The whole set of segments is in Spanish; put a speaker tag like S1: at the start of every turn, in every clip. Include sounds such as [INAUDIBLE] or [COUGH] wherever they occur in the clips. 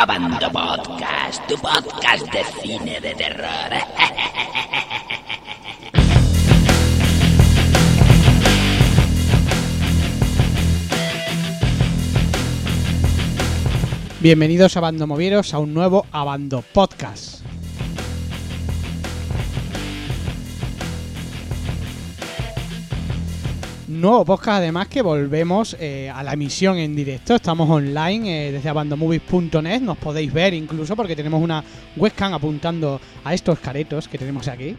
S1: Abando Podcast, tu podcast de cine de terror.
S2: Bienvenidos a Bando Movieros a un nuevo Abando Podcast. Nuevo podcast además que volvemos eh, a la emisión en directo. Estamos online eh, desde abandomovies.net. Nos podéis ver incluso porque tenemos una webcam apuntando a estos caretos que tenemos aquí.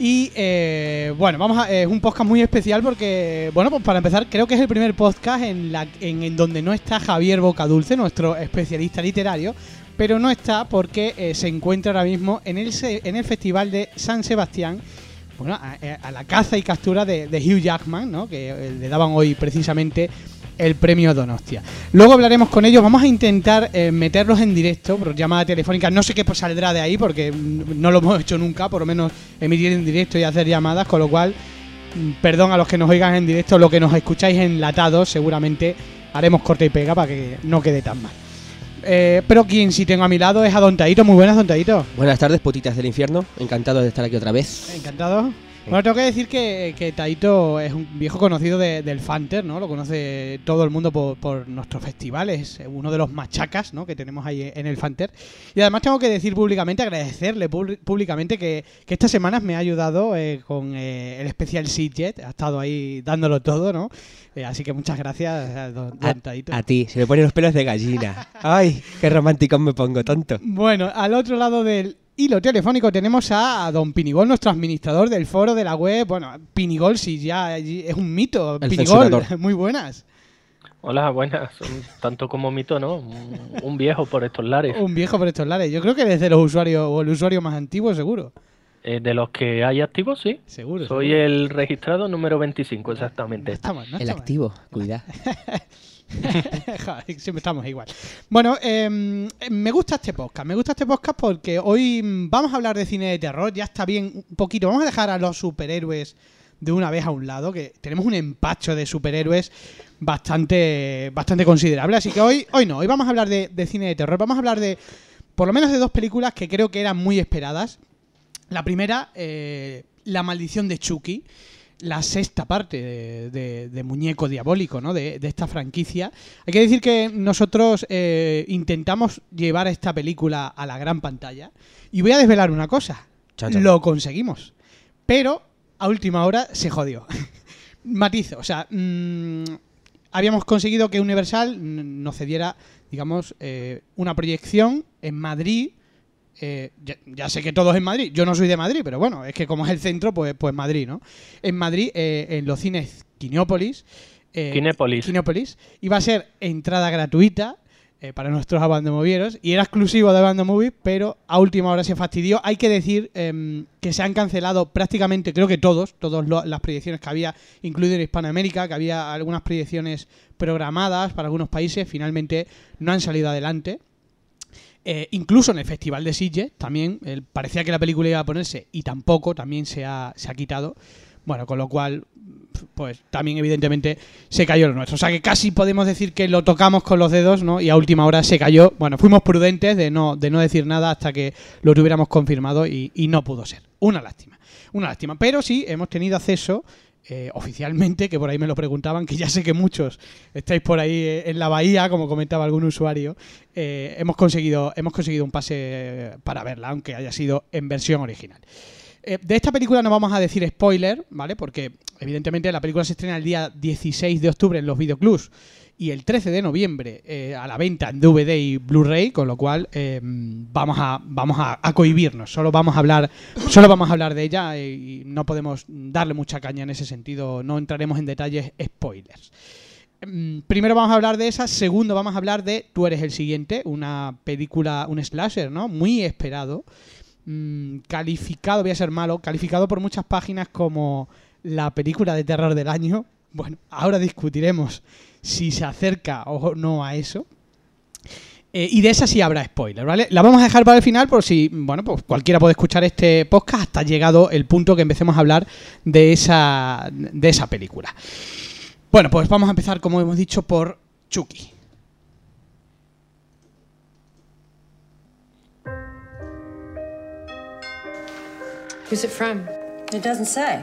S2: Y eh, bueno, vamos a, es un podcast muy especial porque, bueno, pues para empezar, creo que es el primer podcast en, la, en, en donde no está Javier Bocadulce, nuestro especialista literario, pero no está porque se encuentra ahora mismo en el, en el Festival de San Sebastián, bueno, a, a la caza y captura de, de Hugh Jackman, ¿no? que eh, le daban hoy precisamente el premio Donostia. Luego hablaremos con ellos, vamos a intentar eh, meterlos en directo por llamada telefónica, no sé qué pues, saldrá de ahí porque mm, no lo hemos hecho nunca, por lo menos emitir en directo y hacer llamadas, con lo cual, mm, perdón a los que nos oigan en directo, lo que nos escucháis enlatados, seguramente haremos corte y pega para que no quede tan mal. Eh, pero quien sí tengo a mi lado es a Don Taito, muy buenas Don Taito.
S3: Buenas tardes, putitas del infierno. Encantado de estar aquí otra vez.
S2: Encantado. Bueno, tengo que decir que, que Taito es un viejo conocido de- del Fanter, ¿no? Lo conoce todo el mundo por, por nuestros festivales, es uno de los machacas, ¿no? Que tenemos ahí en el Fanter. Y además tengo que decir públicamente, agradecerle públi- públicamente que, que estas semanas me ha ayudado eh, con eh, el especial Seajet, ha estado ahí dándolo todo, ¿no? Eh, así que muchas gracias, a don,
S3: A,
S2: don Taito.
S3: a ti, se me ponen los pelos de gallina. [LAUGHS] Ay, qué romántico me pongo, tonto.
S2: Bueno, al otro lado del hilo telefónico tenemos a don Pinigol, nuestro administrador del foro de la web. Bueno, Pinigol, si ya allí es un mito.
S3: El
S2: Pinigol,
S3: censurador. [LAUGHS]
S2: muy buenas.
S4: Hola, buenas. Un- Tanto como mito, ¿no? Un, un viejo por estos lares.
S2: Un viejo por estos lares. Yo creo que desde los usuarios, o el usuario más antiguo, seguro.
S4: Eh, de los que hay activos, sí.
S2: Seguro.
S4: Soy
S2: seguro.
S4: el registrado número 25,
S2: No
S4: exactamente.
S2: está mal, no
S3: El
S2: mal.
S3: activo, cuidado. [LAUGHS]
S2: Joder, Siempre estamos igual. Bueno, eh, me gusta este podcast. Me gusta este podcast porque hoy mm, vamos a hablar de cine de terror. Ya está bien un poquito. Vamos a dejar a los superhéroes de una vez a un lado, que tenemos un empacho de superhéroes bastante, bastante considerable. Así que hoy, hoy no, hoy vamos a hablar de, de cine de terror. Vamos a hablar de, por lo menos de dos películas que creo que eran muy esperadas. La primera, eh, La maldición de Chucky, la sexta parte de, de- de Muñeco Diabólico, ¿no? De, de esta franquicia. Hay que decir que nosotros eh, intentamos llevar esta película a la gran pantalla. Y voy a desvelar una cosa. Lo conseguimos. Pero a última hora se jodió. [LAUGHS] Matizo, o sea, mm, habíamos conseguido que Universal nos cediera, digamos, eh, una proyección en Madrid. Eh, ya, ya sé que todo es en Madrid, yo no soy de Madrid, pero bueno, es que como es el centro, pues, pues Madrid, ¿no? En Madrid, eh, en los cines Quiniópolis. eh,
S4: Kinépolis.
S2: Kinépolis, iba a ser entrada gratuita eh, para nuestros abandomovieros y era exclusivo de Bando Movie, pero a última hora se fastidió. Hay que decir em, que se han cancelado prácticamente, creo que todos, todas las proyecciones que había, incluido en Hispanoamérica, que había algunas proyecciones programadas para algunos países, finalmente no han salido adelante. Eh, incluso en el Festival de Sitges también eh, parecía que la película iba a ponerse y tampoco, también se ha, se ha quitado. Bueno, con lo cual, pues también evidentemente se cayó lo nuestro. O sea que casi podemos decir que lo tocamos con los dedos, ¿no? Y a última hora se cayó. Bueno, fuimos prudentes de no, de no decir nada hasta que lo tuviéramos confirmado y, y no pudo ser. Una lástima. Una lástima. Pero sí, hemos tenido acceso eh, oficialmente, que por ahí me lo preguntaban, que ya sé que muchos estáis por ahí eh, en la bahía, como comentaba algún usuario, eh, hemos, conseguido, hemos conseguido un pase para verla, aunque haya sido en versión original. Eh, de esta película no vamos a decir spoiler, ¿vale? Porque evidentemente la película se estrena el día 16 de octubre en los videoclubs y el 13 de noviembre eh, a la venta en DVD y Blu-ray, con lo cual eh, vamos a vamos a, cohibirnos. Solo vamos a hablar solo vamos a hablar de ella eh, y no podemos darle mucha caña en ese sentido. No entraremos en detalles spoilers. Mm, Primero vamos a hablar de esa, segundo vamos a hablar de Tú eres el siguiente, una película, un slasher, ¿no? Muy esperado, Mm, calificado, voy a ser malo, calificado por muchas páginas como la película de terror del año. Bueno, ahora discutiremos si se acerca o no a eso. Eh, y de esa sí habrá spoiler, ¿vale? La vamos a dejar para el final por si, bueno, pues cualquiera puede escuchar este podcast hasta llegado el punto que empecemos a hablar de esa, de esa película. Bueno, pues vamos a empezar, como hemos dicho, por Chucky.
S5: Who's it from?
S6: It doesn't say.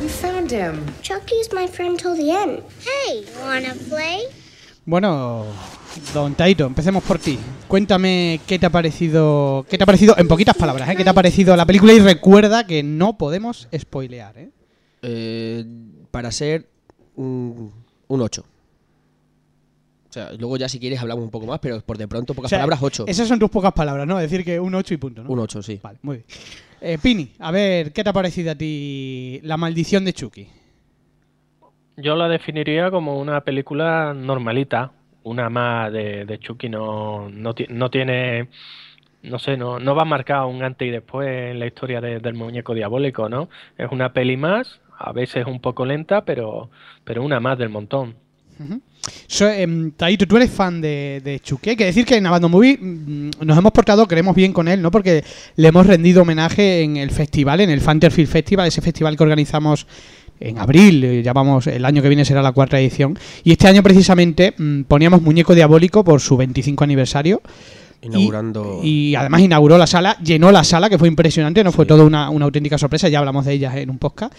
S5: You found him.
S7: Chucky's my friend till the end. Hey, wanna play?
S2: Bueno, don Taito, empecemos por ti. Cuéntame qué te ha parecido, qué te ha parecido, en poquitas palabras, ¿eh? qué te ha parecido la película y recuerda que no podemos spoilear. ¿eh?
S3: Eh, para ser un, un 8. Sea, luego ya si quieres hablamos un poco más, pero por de pronto pocas
S2: O sea,
S3: palabras, 8.
S2: Esas son tus pocas palabras, ¿no? Decir que un 8 y punto, ¿no?
S3: Un 8, sí.
S2: Vale, muy bien. Eh, Pini, a ver, ¿qué te ha parecido a ti La maldición de Chucky?
S4: Yo la definiría como una película normalita, una más de, de Chucky, no, no, no tiene, no sé, no, no va a marcar un antes y después en la historia de- del muñeco diabólico, ¿no? Es una peli más, a veces un poco lenta, pero, pero una más del montón.
S2: Ujú. So, em, Taito, tú eres fan de, de Chucky. Hay que decir que en Abandon Movie mm, nos hemos portado, creemos bien con él, ¿no? Porque le hemos rendido homenaje en el festival, en el Fanterfield Festival, ese festival que organizamos en abril, ya vamos, el año que viene será la cuarta edición. Y este año precisamente mm, poníamos Muñeco Diabólico por su 25 aniversario.
S3: Inaugurando.
S2: Y, y además inauguró la sala, llenó la sala, que fue impresionante, no fue todo una, una auténtica sorpresa, ya hablamos de ellas en un podcast.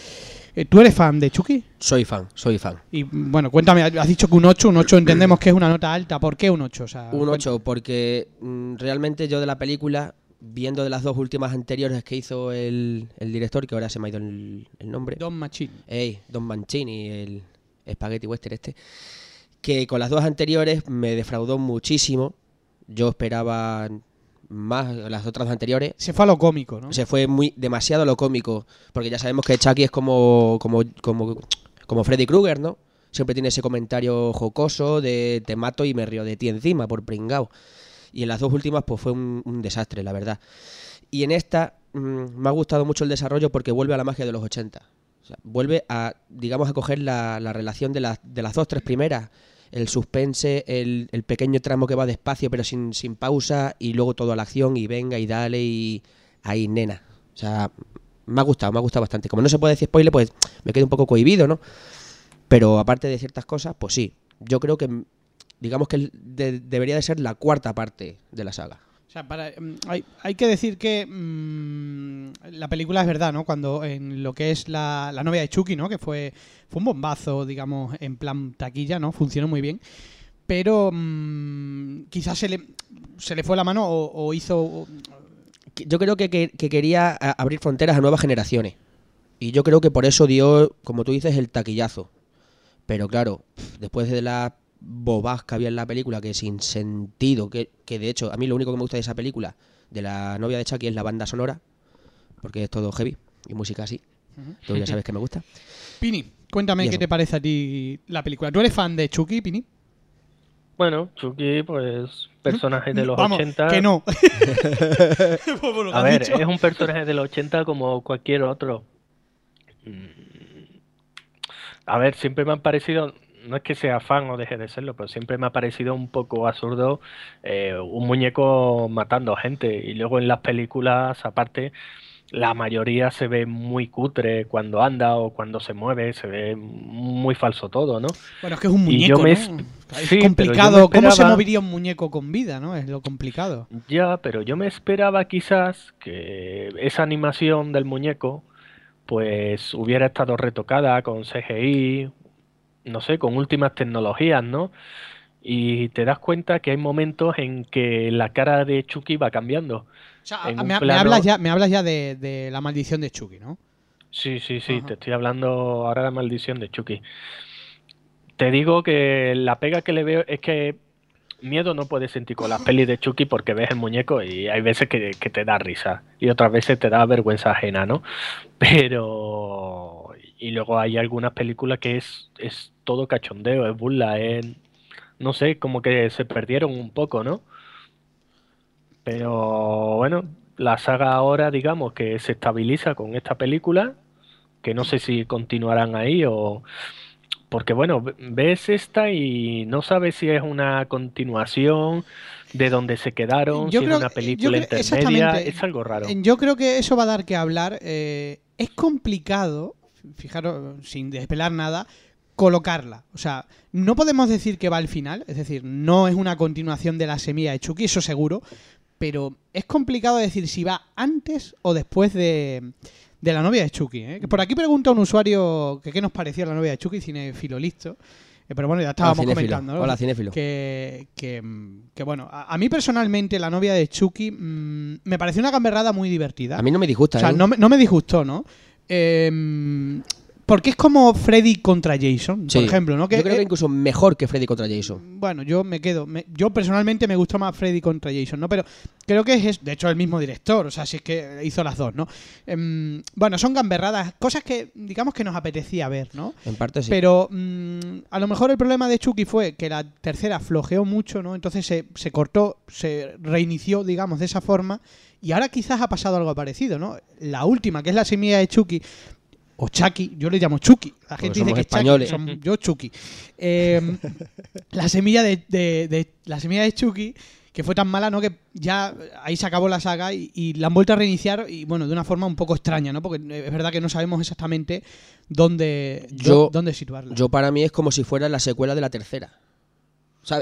S2: Eh, ¿Tú eres fan de Chucky?
S3: Soy fan, soy fan.
S2: Y bueno, cuéntame, has dicho que un 8, un 8 entendemos que es una nota alta. ¿Por qué un 8? O sea,
S3: Un
S2: cuen-
S3: 8, porque mm, realmente yo de la película, viendo de las dos últimas anteriores que hizo el, el director, que ahora se me ha ido el, el nombre.
S2: Don Machine.
S3: Ey, Don Mancini, el Spaghetti Western este, que con las dos anteriores me defraudó muchísimo. Yo esperaba más las otras anteriores.
S2: Se fue a lo cómico, ¿no?
S3: Se fue muy demasiado a lo cómico, porque ya sabemos que Chucky es como como como como Freddy Krueger, ¿no? Siempre tiene ese comentario jocoso de te mato y me río de ti encima por pringao. Y en las dos últimas pues fue un, un desastre, la verdad. Y en esta mm, me ha gustado mucho el desarrollo porque vuelve a la magia de los 80. O sea, vuelve a, digamos, a coger la, la relación de, las de las dos, tres primeras. El suspense, el, el pequeño tramo que va despacio pero sin, sin pausa y luego todo a la acción y venga y dale y ahí, nena. O sea, me ha gustado, me ha gustado bastante. Como no se puede decir spoiler, pues me quedo un poco cohibido, ¿no? Pero aparte de ciertas cosas, pues sí. Yo creo que, digamos que de- debería de ser la cuarta parte de la saga.
S2: O sea, para, mm, hay, hay que decir que mm, la película es verdad, ¿no? Cuando en lo que es la, la novia de Chucky, ¿no? Que fue, fue un bombazo, digamos, en plan taquilla, ¿no? Funcionó muy bien. Pero mm, quizás se le, se le fue la mano o, hizo...
S3: Yo creo que, que- que quería abrir fronteras a nuevas generaciones. Y yo creo que por eso dio, como tú dices, el taquillazo. Pero claro, después de las bobas que había en la película, que sin sentido, que, que de hecho a mí lo único que me gusta de esa película, de la novia de Chucky, es la banda sonora, porque es todo heavy y música así. Tú ya sabes que me gusta.
S2: Pini, cuéntame qué te parece a ti la película. ¿Tú eres fan de Chucky, Pini?
S4: Bueno, Chucky, pues, personaje de los
S2: Vamos,
S4: 80.
S2: que no. [LAUGHS] [LAUGHS] Que
S4: A ver,
S2: dicho.
S4: es un personaje de los 80 como cualquier otro. Mm. A ver, siempre me han parecido, no es que sea fan o deje de serlo, pero siempre me ha parecido un poco absurdo eh, un muñeco matando gente. Y luego en las películas, aparte, la mayoría se ve muy cutre cuando anda o cuando se mueve, se ve muy falso todo, ¿no?
S2: Bueno, es que es un
S4: Y
S2: muñeco,
S4: yo
S2: ¿no?
S4: es-
S2: Es
S4: sí, pero yo me
S2: complicado. ¿Cómo se movería un muñeco con vida, no? Es lo complicado.
S4: Ya, pero yo me esperaba quizás que esa animación del muñeco pues hubiera estado retocada con CGI, no sé, con últimas tecnologías, ¿no? Y te das cuenta que hay momentos en que la cara de Chucky va cambiando.
S2: O sea, me, hablas ya, me hablas ya de, de la maldición de Chucky, ¿no?
S4: Sí, sí, sí,
S2: Ajá.
S4: te estoy hablando ahora de la maldición de Chucky. Te digo que la pega que le veo es que miedo no puedes sentir con las pelis de Chucky porque ves el muñeco y hay veces que, que te da risa y otras veces te da vergüenza ajena, ¿no? [LAUGHS] Pero... Y luego hay algunas películas que es, es todo cachondeo, es burla, es... No sé, como que se perdieron un poco, ¿no? Pero bueno, la saga ahora, digamos, que se estabiliza con esta película, que no sé si continuarán ahí o... Porque bueno, ve- ves esta y no sabes si es una continuación de donde se quedaron,
S2: Yo
S4: si
S2: creo
S4: es una película
S2: creo-
S4: intermedia, es algo raro.
S2: Yo creo que eso va a dar que hablar. eh, es complicado, fijaros, sin desvelar nada, colocarla. O sea, no podemos decir que va al final, es decir, no es una continuación de la semilla de Chucky, eso seguro, pero es complicado decir si va antes o después de, de la novia de Chucky. ¿eh? Por aquí pregunta un usuario que qué nos pareció la novia de Chucky, cinefilo listo. Eh, pero bueno, ya estábamos comentando. ¿no?
S3: Hola, cinéfilo.
S2: Que, que, que, bueno, a, a mí personalmente la novia de Chucky mm, me pareció una gamberrada muy divertida.
S3: A mí no me disgusta,
S2: O sea,
S3: ¿eh?
S2: no me, no me disgustó, ¿no? Eh, porque es como Freddy contra Jason,
S3: Sí.
S2: por ejemplo, ¿no?
S3: Yo creo que incluso mejor que Freddy contra Jason.
S2: bueno, yo me quedo. me- yo personalmente me gustó más Freddy contra Jason, ¿no? Pero creo que es, de hecho, el mismo director. O sea, si es que hizo las dos, ¿no? Em, bueno, son gamberradas, cosas que, digamos, que nos apetecía ver, ¿no?
S3: En parte sí.
S2: Pero mm, a lo mejor el problema de Chucky fue que la tercera flojeó mucho, ¿no? Entonces se, se cortó, se reinició, digamos, de esa forma. Y ahora quizás ha pasado algo parecido, ¿no? La última, que es la semilla de Chucky, o Chucky, yo le llamo Chucky. La gente dice que es Chucky,
S3: españoles.
S2: som- yo Chucky. Eh, [LAUGHS] la semilla de, de- de- la semilla de Chucky que fue tan mala, ¿no? Que ya ahí se acabó la saga y, y la han vuelto a reiniciar y bueno, de una forma un poco extraña, ¿no? Porque es verdad que no sabemos exactamente dónde,
S3: Yo-
S2: dó- dónde situarla.
S3: Yo para mí es como si fuera la secuela de la tercera.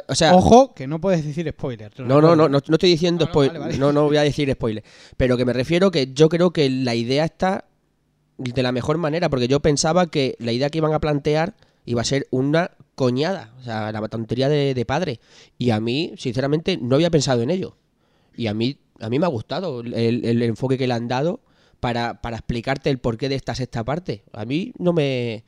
S3: O sea,
S2: Ojo, que no puedes decir spoiler.
S3: No, no, no, no, no estoy diciendo
S2: no,
S3: spoiler.
S2: vale, vale.
S3: No, no voy a decir spoiler. Pero que me refiero que yo creo que la idea está de la mejor manera, porque yo pensaba que la idea que iban a plantear iba a ser una coñada, o sea, la tontería de, de padre. Y a mí, sinceramente, no había pensado en ello. Y a mí, a mí me ha gustado el, el enfoque que le han dado para, para explicarte el porqué de esta sexta parte. A mí no me,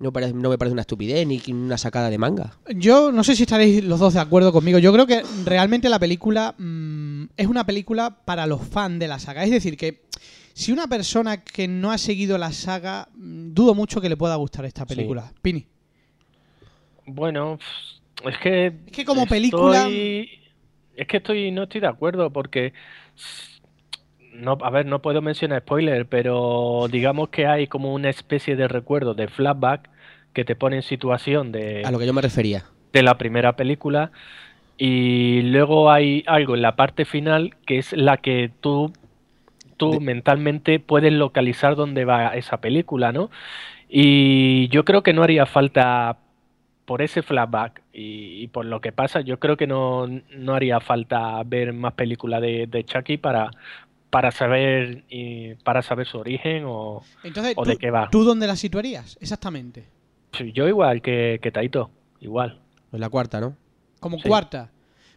S3: no, parece, no me parece una estupidez ni una sacada de manga.
S2: Yo no sé si estaréis los dos de acuerdo conmigo. Yo creo que realmente la película mm, es una película para los fans de la saga. Es decir, que si una persona que no ha seguido la saga, mm, dudo mucho que le pueda gustar esta película. Pini.
S4: Bueno, es que.
S2: Es que como película-
S4: Es que estoy, no estoy de acuerdo porque. No, a ver, no puedo mencionar spoiler, pero digamos que hay como una especie de recuerdo de flashback que te pone en situación de,
S3: A lo que yo me refería.
S4: de la primera película y luego hay algo en la parte final que es la que tú tú
S3: De-
S4: mentalmente puedes localizar dónde va esa película, ¿no? Y yo creo que no haría falta por ese flashback y, y por lo que pasa, yo creo que no, no haría falta ver más películas de, de Chucky para para saber y para saber su origen o
S2: Entonces,
S4: ¿O
S2: ¿tú,
S4: de qué va?
S2: ¿tú dónde la situarías? Exactamente.
S4: yo igual que, que Taito, igual.
S3: En la cuarta, ¿no?
S2: Como
S4: Sí.
S2: cuarta.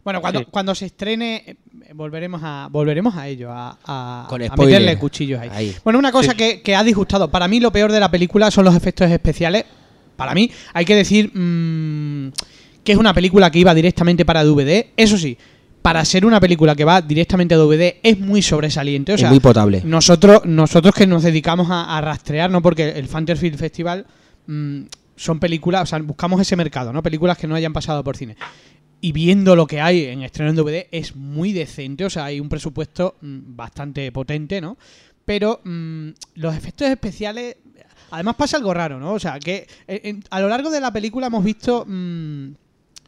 S2: Bueno, cuando,
S4: Sí.
S2: cuando se estrene, eh, volveremos a volveremos a ello, a, a-
S3: Con
S2: a
S3: spoiler.
S2: meterle cuchillos ahí.
S3: Ahí.
S2: Bueno, una cosa
S4: Sí.
S2: que, que ha disgustado. Para mí, lo peor de la película son los efectos especiales. Para mí, hay que decir mm, que es una película que iba directamente para DVD. Eso sí, para ser una película que va directamente a DVD es muy sobresaliente. O
S3: Es
S2: sea,
S3: muy potable.
S2: nosotros, nosotros que nos dedicamos a, a rastrear, ¿no? Porque el Fantasy Festival mm, son películas, o sea, buscamos ese mercado, ¿no? Películas que no hayan pasado por cine. Y viendo lo que hay en estreno en DVD es muy decente, o sea, hay un presupuesto mm, bastante potente, ¿no? Pero mm, los efectos especiales. Además pasa algo raro, ¿no? O sea, que eh, en- a lo largo de la película hemos visto. mm,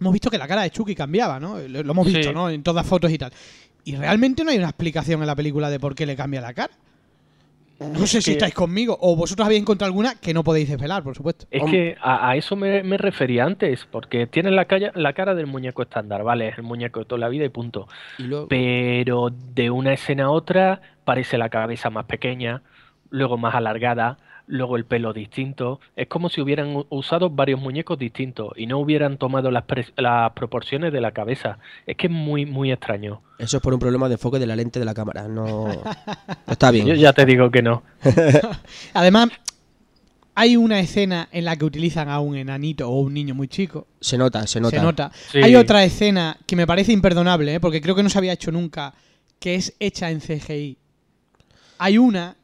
S2: hemos visto que la cara de Chucky cambiaba, ¿no? Lo, lo hemos visto,
S4: Sí.
S2: ¿no? En todas fotos y tal. Y realmente no hay una explicación en la película de por qué le cambia la cara. No sé si estáis conmigo o vosotros habéis encontrado alguna que no podéis desvelar, por supuesto.
S4: Es que a, a eso me, me refería antes, porque tiene la, calla- la cara del muñeco estándar, ¿vale? Es el muñeco de toda la vida y punto.
S3: Y luego,
S4: Pero de una escena a otra parece la cabeza más pequeña, luego más alargada, luego el pelo distinto. Es como si hubieran usado varios muñecos distintos y no hubieran tomado las, las proporciones de la cabeza. Es que es muy, muy extraño.
S3: eso es por un problema de enfoque de la lente de la cámara. No, no está bien. [LAUGHS]
S4: Yo ya te digo que no. [LAUGHS]
S2: Además, hay una escena en la que utilizan a un enanito o un niño muy chico.
S3: Se nota, se nota.
S2: Se nota.
S4: Sí.
S2: Hay otra escena que me parece imperdonable, ¿eh? porque creo que no se había hecho nunca, que es hecha en CGI. Hay una,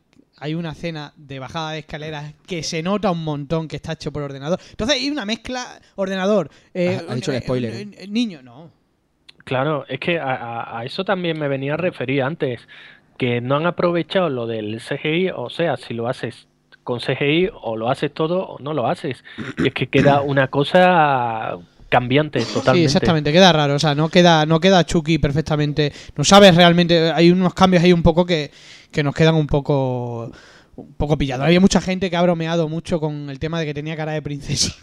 S2: hay una escena de bajada de escaleras que se nota un montón que está hecho por ordenador. Entonces hay una mezcla ordenador. eh,
S3: Ha- ha dicho el
S2: eh,
S3: spoiler,
S2: eh, eh, niño, no.
S4: Claro, es que a, a- a eso también me venía a referir antes, que no han aprovechado lo del CGI, o sea, si lo haces con CGI o lo haces todo o no lo haces. Y es que queda [COUGHS] una cosa cambiante totalmente.
S2: Sí, exactamente, queda raro, o sea, no queda, no queda Chucky perfectamente, no sabes realmente, hay unos cambios ahí un poco que, que nos quedan un poco un poco pillados. Había mucha gente que ha bromeado mucho con el tema de que tenía cara de princesa.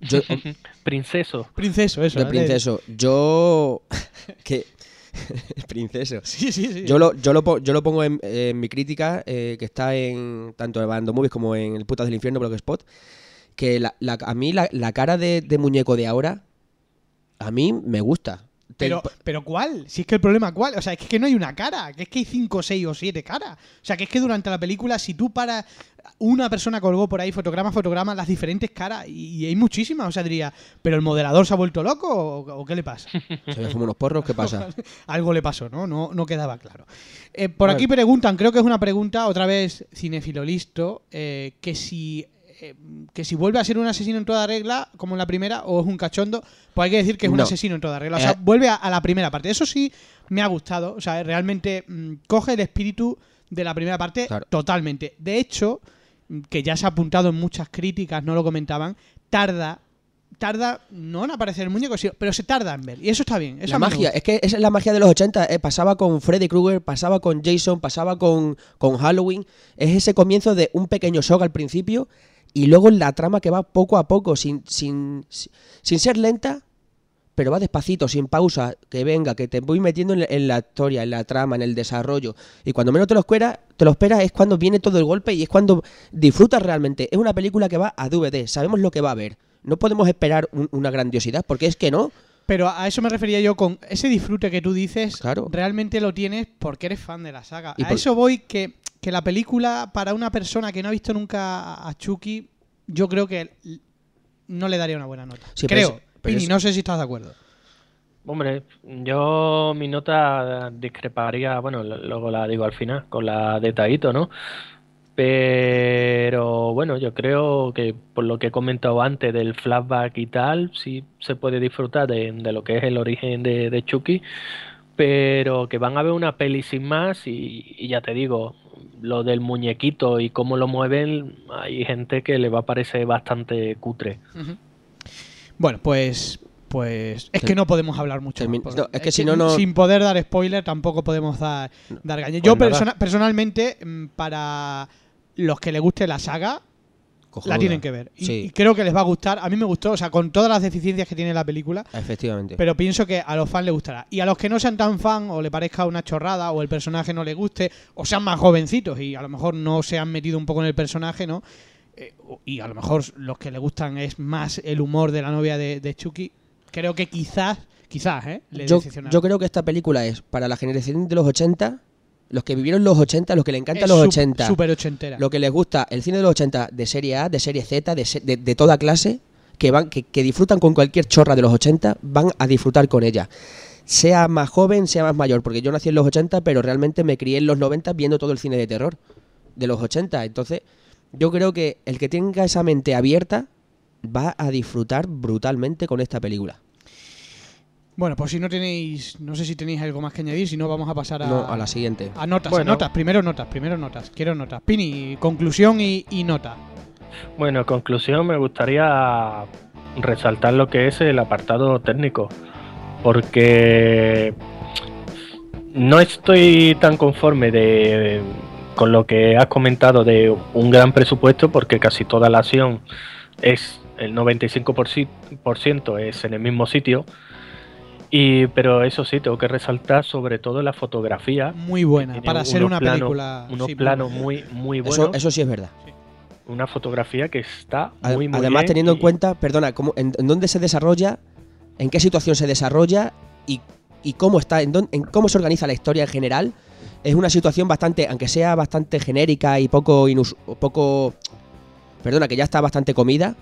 S3: Yo, [LAUGHS]
S4: Princeso.
S2: Princeso, eso.
S3: de princeso. Yo. [LAUGHS] que [LAUGHS] Princeso.
S2: Sí, sí, sí.
S3: Yo lo, yo lo, yo lo pongo en, en mi crítica, eh, que está en tanto en Bando Movies como en el Putas del Infierno Blogspot, que la, la- a mí la, la cara de, de muñeco de ahora, a mí me gusta.
S2: Pero, pero ¿cuál? Si es que el problema cuál, o sea, es que no hay una cara, que es que hay cinco, seis o siete caras. O sea, que es que durante la película, si tú paras, una persona colgó por ahí fotograma fotograma las diferentes caras y, hay muchísimas. O sea, diría, ¿pero el moderador se ha vuelto loco o, o qué le pasa? [LAUGHS]
S3: Se fuman unos porros, ¿qué [LAUGHS] pasa?
S2: Algo le pasó, ¿no? No, no quedaba claro. Eh, por aquí preguntan, creo que es una pregunta, otra vez, cinefilo listo, eh, que si eh, que si vuelve a ser un asesino en toda regla, como en la primera, o es un cachondo, pues hay que decir que es un
S3: No.
S2: asesino en toda regla. O sea,
S3: Eh.
S2: vuelve a, a la primera parte. Eso sí me ha gustado. O sea, realmente mm, coge el espíritu de la primera parte
S3: Claro.
S2: totalmente. De hecho, mm, que ya se ha apuntado en muchas críticas, no lo comentaban, tarda. Tarda, no en aparecer el muñeco, pero se tarda en ver. Y eso está bien. Eso
S3: la magia, es que esa es la magia de los 80. eh, pasaba con Freddy Krueger, pasaba con Jason, pasaba con, con Halloween. Es ese comienzo de un pequeño shock al principio y luego la trama que va poco a poco, sin, sin, sin ser lenta, pero va despacito, sin pausa, que venga, que te voy metiendo en, la- en la historia, en la trama, en el desarrollo. Y cuando menos te lo esperas, te lo esperas es cuando viene todo el golpe y es cuando disfrutas realmente. Es una película que va a DVD, sabemos lo que va a haber. No podemos esperar un- una grandiosidad, porque es que no.
S2: Pero a eso me refería yo con ese disfrute que tú dices,
S3: Claro.
S2: realmente lo tienes porque eres fan de la saga.
S3: Y
S2: a
S3: por-
S2: eso voy que, que la película, para una persona que no ha visto nunca a Chucky, yo creo que no le daría una buena nota.
S3: Sí, pero
S2: creo.
S3: es- pero
S2: Pini,
S3: es-
S2: no sé si estás de acuerdo.
S4: Hombre, yo mi nota discreparía, bueno, luego la digo al final, con la de Taito, ¿no? Pero bueno, yo creo que por lo que he comentado antes del flashback y tal, sí se puede disfrutar de, de lo que es el origen de, de Chucky, pero que van a ver una peli sin más y, y ya te digo, lo del muñequito y cómo lo mueven, hay gente que le va a parecer bastante cutre.
S2: Bueno, pues. Pues es que no podemos hablar mucho. más,
S3: no, es que si no, no-
S2: Sin poder dar spoiler, tampoco podemos dar, dar gaña.
S4: Pues
S2: Yo persona- personalmente, mm, para los que les guste la saga, la tienen que ver. Y,
S3: Sí.
S2: y creo que les va a gustar. A mí me gustó, o sea, con todas las deficiencias que tiene la película.
S3: Efectivamente.
S2: Pero pienso que a los fans les gustará. Y a los que no sean tan fan o le parezca una chorrada o el personaje no les guste o sean más jovencitos y a lo mejor no se han metido un poco en el personaje, ¿no? Eh, y a lo mejor los que le gustan es más el humor de la novia de, de Chucky. Creo que quizás, quizás, ¿eh? Le
S3: yo, yo creo que esta película es para la generación de los 80, los que vivieron los 80, los que le encantan
S2: Es
S3: los
S2: sup-
S3: 80,
S2: Súper ochentera.
S3: lo que les gusta el cine de los 80 de serie A, de serie Z, de, se- de- de toda clase, que, van, que, que disfrutan con cualquier chorra de los 80, van a disfrutar con ella. Sea más joven, sea más mayor, porque yo nací en los 80, pero realmente me crié en los 90 viendo todo el cine de terror de los 80. Entonces, yo creo que el que tenga esa mente abierta va a disfrutar brutalmente con esta película.
S2: Bueno, pues si no tenéis, no sé si tenéis algo más que añadir, si no vamos a pasar a,
S3: No, a la siguiente.
S2: a notas,
S4: Bueno.
S2: a notas, primero notas, primero notas, quiero notas. Pini, conclusión y, y nota.
S4: Bueno, en conclusión me gustaría resaltar lo que es el apartado técnico, porque no estoy tan conforme de, con lo que has comentado de un gran presupuesto, porque casi toda la acción es el 95% es en el mismo sitio. Y, pero eso sí, tengo que resaltar sobre todo la fotografía.
S2: Muy buena, para ser una
S4: planos-
S2: película.
S4: Unos
S2: sí, muy
S4: planos muy, muy
S3: Eso,
S4: buenos.
S3: eso sí es verdad.
S4: Una fotografía que está
S3: Ad-
S4: muy, muy
S3: Además,
S4: bien
S3: teniendo en cuenta, perdona, cómo, en, en dónde se desarrolla, en qué situación se desarrolla y, y cómo está, en, dónde- en cómo se organiza la historia en general, es una situación bastante, aunque sea bastante genérica y poco, inus- poco, perdona, que ya está bastante comida.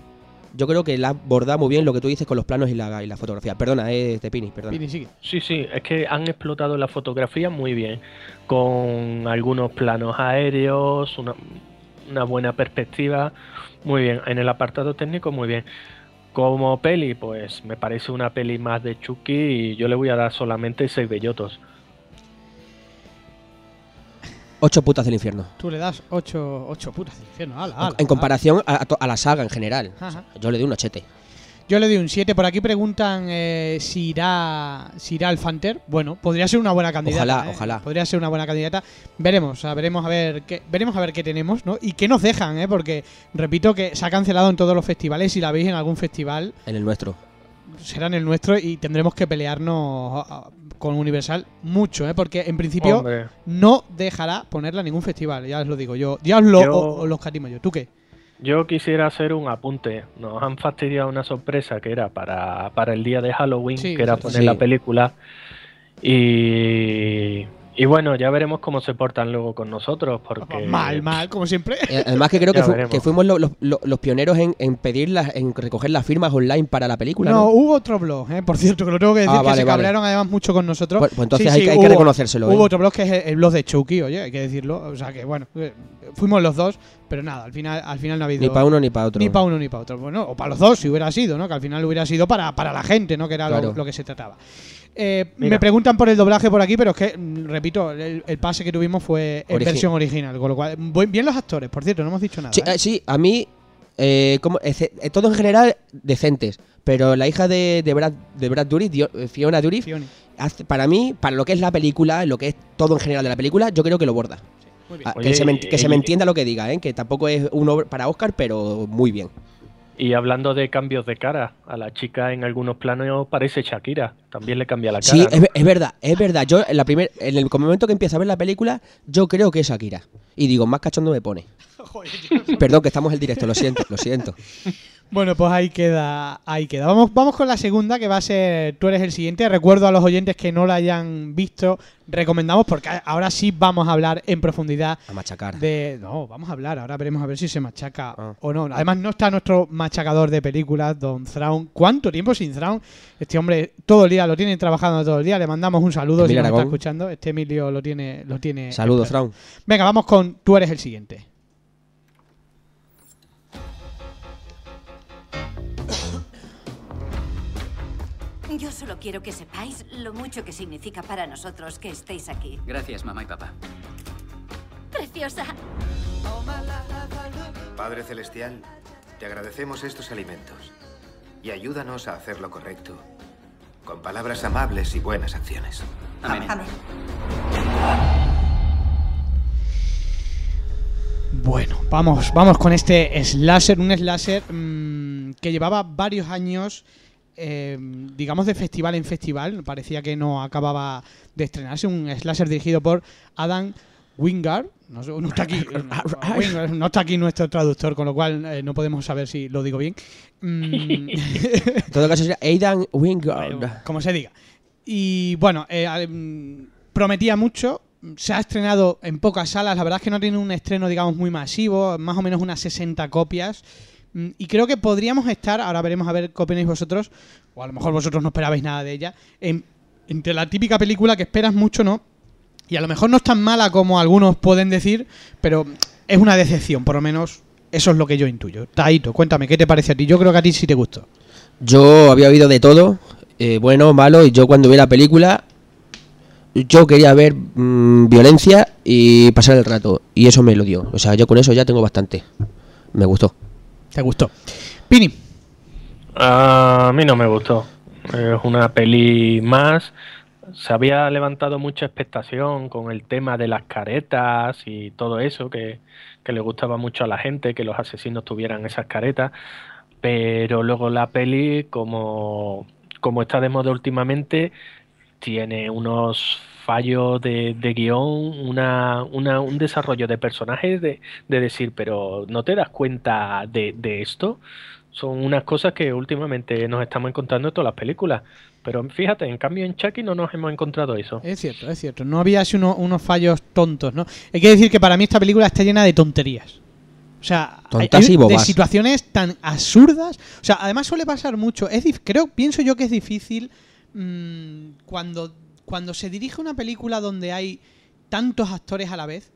S3: Yo creo que la aborda muy bien lo que tú dices con los planos y la, y la fotografía. Perdona, eh, Tepini, perdona.
S2: Pini, sigue.
S4: Sí, sí, es que han explotado la fotografía muy bien, con algunos planos aéreos, una, una buena perspectiva, muy bien. En el apartado técnico, muy bien. Como peli, pues me parece una peli más de Chucky y yo le voy a dar solamente seis bellotos.
S3: Ocho putas del infierno.
S2: Tú le das 8 ocho, putas del infierno. ala, ala,
S3: en comparación a, a la saga en general.
S2: Ajá.
S3: Yo le doy un ochete.
S2: Yo le doy un 7. Por aquí preguntan eh, si irá si irá al Fanter. Bueno, podría ser una buena candidata.
S3: Ojalá,
S2: ¿eh?
S3: ojalá.
S2: Podría ser una buena candidata. Veremos, o sea, veremos a ver qué veremos a ver qué tenemos, ¿no? Y qué nos dejan, ¿eh? Porque repito que se ha cancelado en todos los festivales. Si la veis en algún festival,
S3: En el nuestro.
S2: Serán el nuestro y tendremos que pelearnos ah, con Universal mucho, ¿eh? porque en principio
S4: Hombre,
S2: no dejará ponerla en ningún festival, ya os lo digo yo. Ya os lo,
S4: Yo-
S2: o- os lo escatimo yo. ¿Tú qué?
S4: yo quisiera hacer un apunte. Nos han fastidiado una sorpresa que era para, para el día de Halloween,
S2: Sí,
S4: que era poner
S3: Sí.
S4: la película. Y, y bueno, ya veremos cómo se portan luego con nosotros, porque...
S2: Mal, mal, como siempre.
S3: Eh, Además que creo [LAUGHS] que, fu- que fuimos lo- lo- lo- los pioneros en, en pedir las, en recoger las firmas online para la película,
S2: No,
S3: ¿no?
S2: hubo otro blog, ¿eh? por cierto, que lo tengo que decir,
S3: Ah,
S2: que se
S3: vale.
S2: cabrearon además mucho con nosotros.
S3: Pues- pues entonces
S2: Sí,
S3: hay,
S2: sí,
S3: que, hay que
S2: hubo-
S3: reconocérselo. ¿eh?
S2: Hubo otro blog que es el, el blog de Chucky, oye, hay que decirlo. O sea que bueno, eh, fuimos los dos, pero nada, al final, al final no ha habido.
S3: Ni para uno ni para otro.
S2: Ni para uno ni para otro. Bueno, o para los dos, si hubiera sido, ¿no? Que al final hubiera sido para, para la gente, ¿no? Que era lo-
S3: Claro.
S2: lo, que se trataba. Eh, me preguntan por el doblaje por aquí, pero es que, mm, repito, el, el pase que tuvimos fue en
S3: Origi-
S2: versión original. Con lo cual, bien los actores, por cierto, no hemos dicho nada.
S3: Sí,
S2: ¿eh?
S3: eh, sí, a mí, eh, como, eh, todo en general decentes. Pero la hija de, de Brad, de Brad Dourif, Fiona Dourif, hace- para mí, para lo que es la película, lo que es todo en general de la película, yo creo que lo borda. Ah,
S4: Oye,
S3: que se me, que se me entienda lo que diga, ¿eh? que tampoco es un obra para Oscar, pero muy bien.
S4: Y hablando de cambios de cara, a la chica en algunos planos parece Shakira, también le cambia la cara.
S3: Sí,
S4: ¿no?
S3: es, es verdad, es verdad. Yo en, la primer, en el momento que empiezo a ver la película, yo creo que es Shakira. Y digo, más cachondo me pone. [LAUGHS] Perdón, que estamos en el directo, lo siento, lo siento. [LAUGHS]
S2: Bueno, pues ahí queda, ahí queda. Vamos, vamos con la segunda, que va a ser Tú eres el siguiente. Recuerdo a los oyentes que no la hayan visto, recomendamos, porque ahora sí vamos a hablar en profundidad
S3: A machacar.
S2: de. No, vamos a hablar, ahora veremos a ver si se machaca
S3: Ah.
S2: o no. Además, no está nuestro machacador de películas, Don Thrawn. ¿Cuánto tiempo sin Thrawn? Este hombre todo el día lo tiene trabajando todo el día. Le mandamos un saludo si
S3: Emilio
S2: nos está escuchando. Este Emilio lo tiene. Lo tiene
S3: Saludos. Fraun.
S2: Venga, vamos con Tú eres el siguiente.
S5: Yo solo quiero que sepáis lo mucho que significa para nosotros que estéis aquí.
S6: Gracias, mamá y papá.
S5: Preciosa.
S8: Padre Celestial, te agradecemos estos alimentos y ayúdanos a hacer lo correcto, con palabras amables y buenas acciones.
S6: Amén.
S2: Bueno, vamos, vamos con este slasher, un slasher mm, que llevaba varios años, eh, digamos, de festival en festival. Parecía que no acababa de estrenarse. Un slasher dirigido por Adam Wingard. No, está aquí, [LAUGHS] no, Wingard, no está aquí nuestro traductor, con lo cual eh, no podemos saber si lo digo bien. Mm, [LAUGHS]
S3: En todo caso sería Aidan Wingard.
S2: como se diga. Y bueno, eh, mm, prometía mucho. Se ha estrenado en pocas salas. La verdad es que no tiene un estreno, digamos, muy masivo. Más o menos unas 60 copias. Mm, Y creo que podríamos estar, ahora veremos a ver qué opináis vosotros, o a lo mejor vosotros no esperabais nada de ella, en- entre la típica película que esperas mucho, ¿no? Y a lo mejor no es tan mala como algunos pueden decir, pero es una decepción, por lo menos eso es lo que yo intuyo. Taito, cuéntame, ¿qué te parece a ti? Yo creo que a ti sí te gustó.
S3: Yo había oído de todo, eh, bueno, malo, y yo cuando vi la película, yo quería ver mm, violencia y pasar el rato, y eso me lo dio. O sea, yo con eso ya tengo bastante. Me gustó.
S2: ¿Te gustó? Pini,
S4: A mí no me gustó. Es una peli más. Se había levantado mucha expectación con el tema de las caretas y todo eso, que, que le gustaba mucho a la gente, que los asesinos tuvieran esas caretas. Pero luego la peli, como, como está de moda últimamente, tiene unos fallos de, de guion, una, una- un desarrollo de personajes de, de decir, pero ¿no te das cuenta de, de esto? Son unas cosas que últimamente nos estamos encontrando en todas las películas. Pero fíjate, en cambio en Chucky no nos hemos encontrado eso.
S2: es cierto, es cierto. No había así uno- unos fallos tontos, ¿no? Hay que decir que para mí esta película está llena de tonterías. O sea, hay-
S3: Tontas
S2: hay
S3: y
S2: de situaciones tan absurdas. O sea, además suele pasar mucho. Es creo, pienso yo que es difícil mm, cuando, cuando se dirige una película donde hay tantos actores a la vez.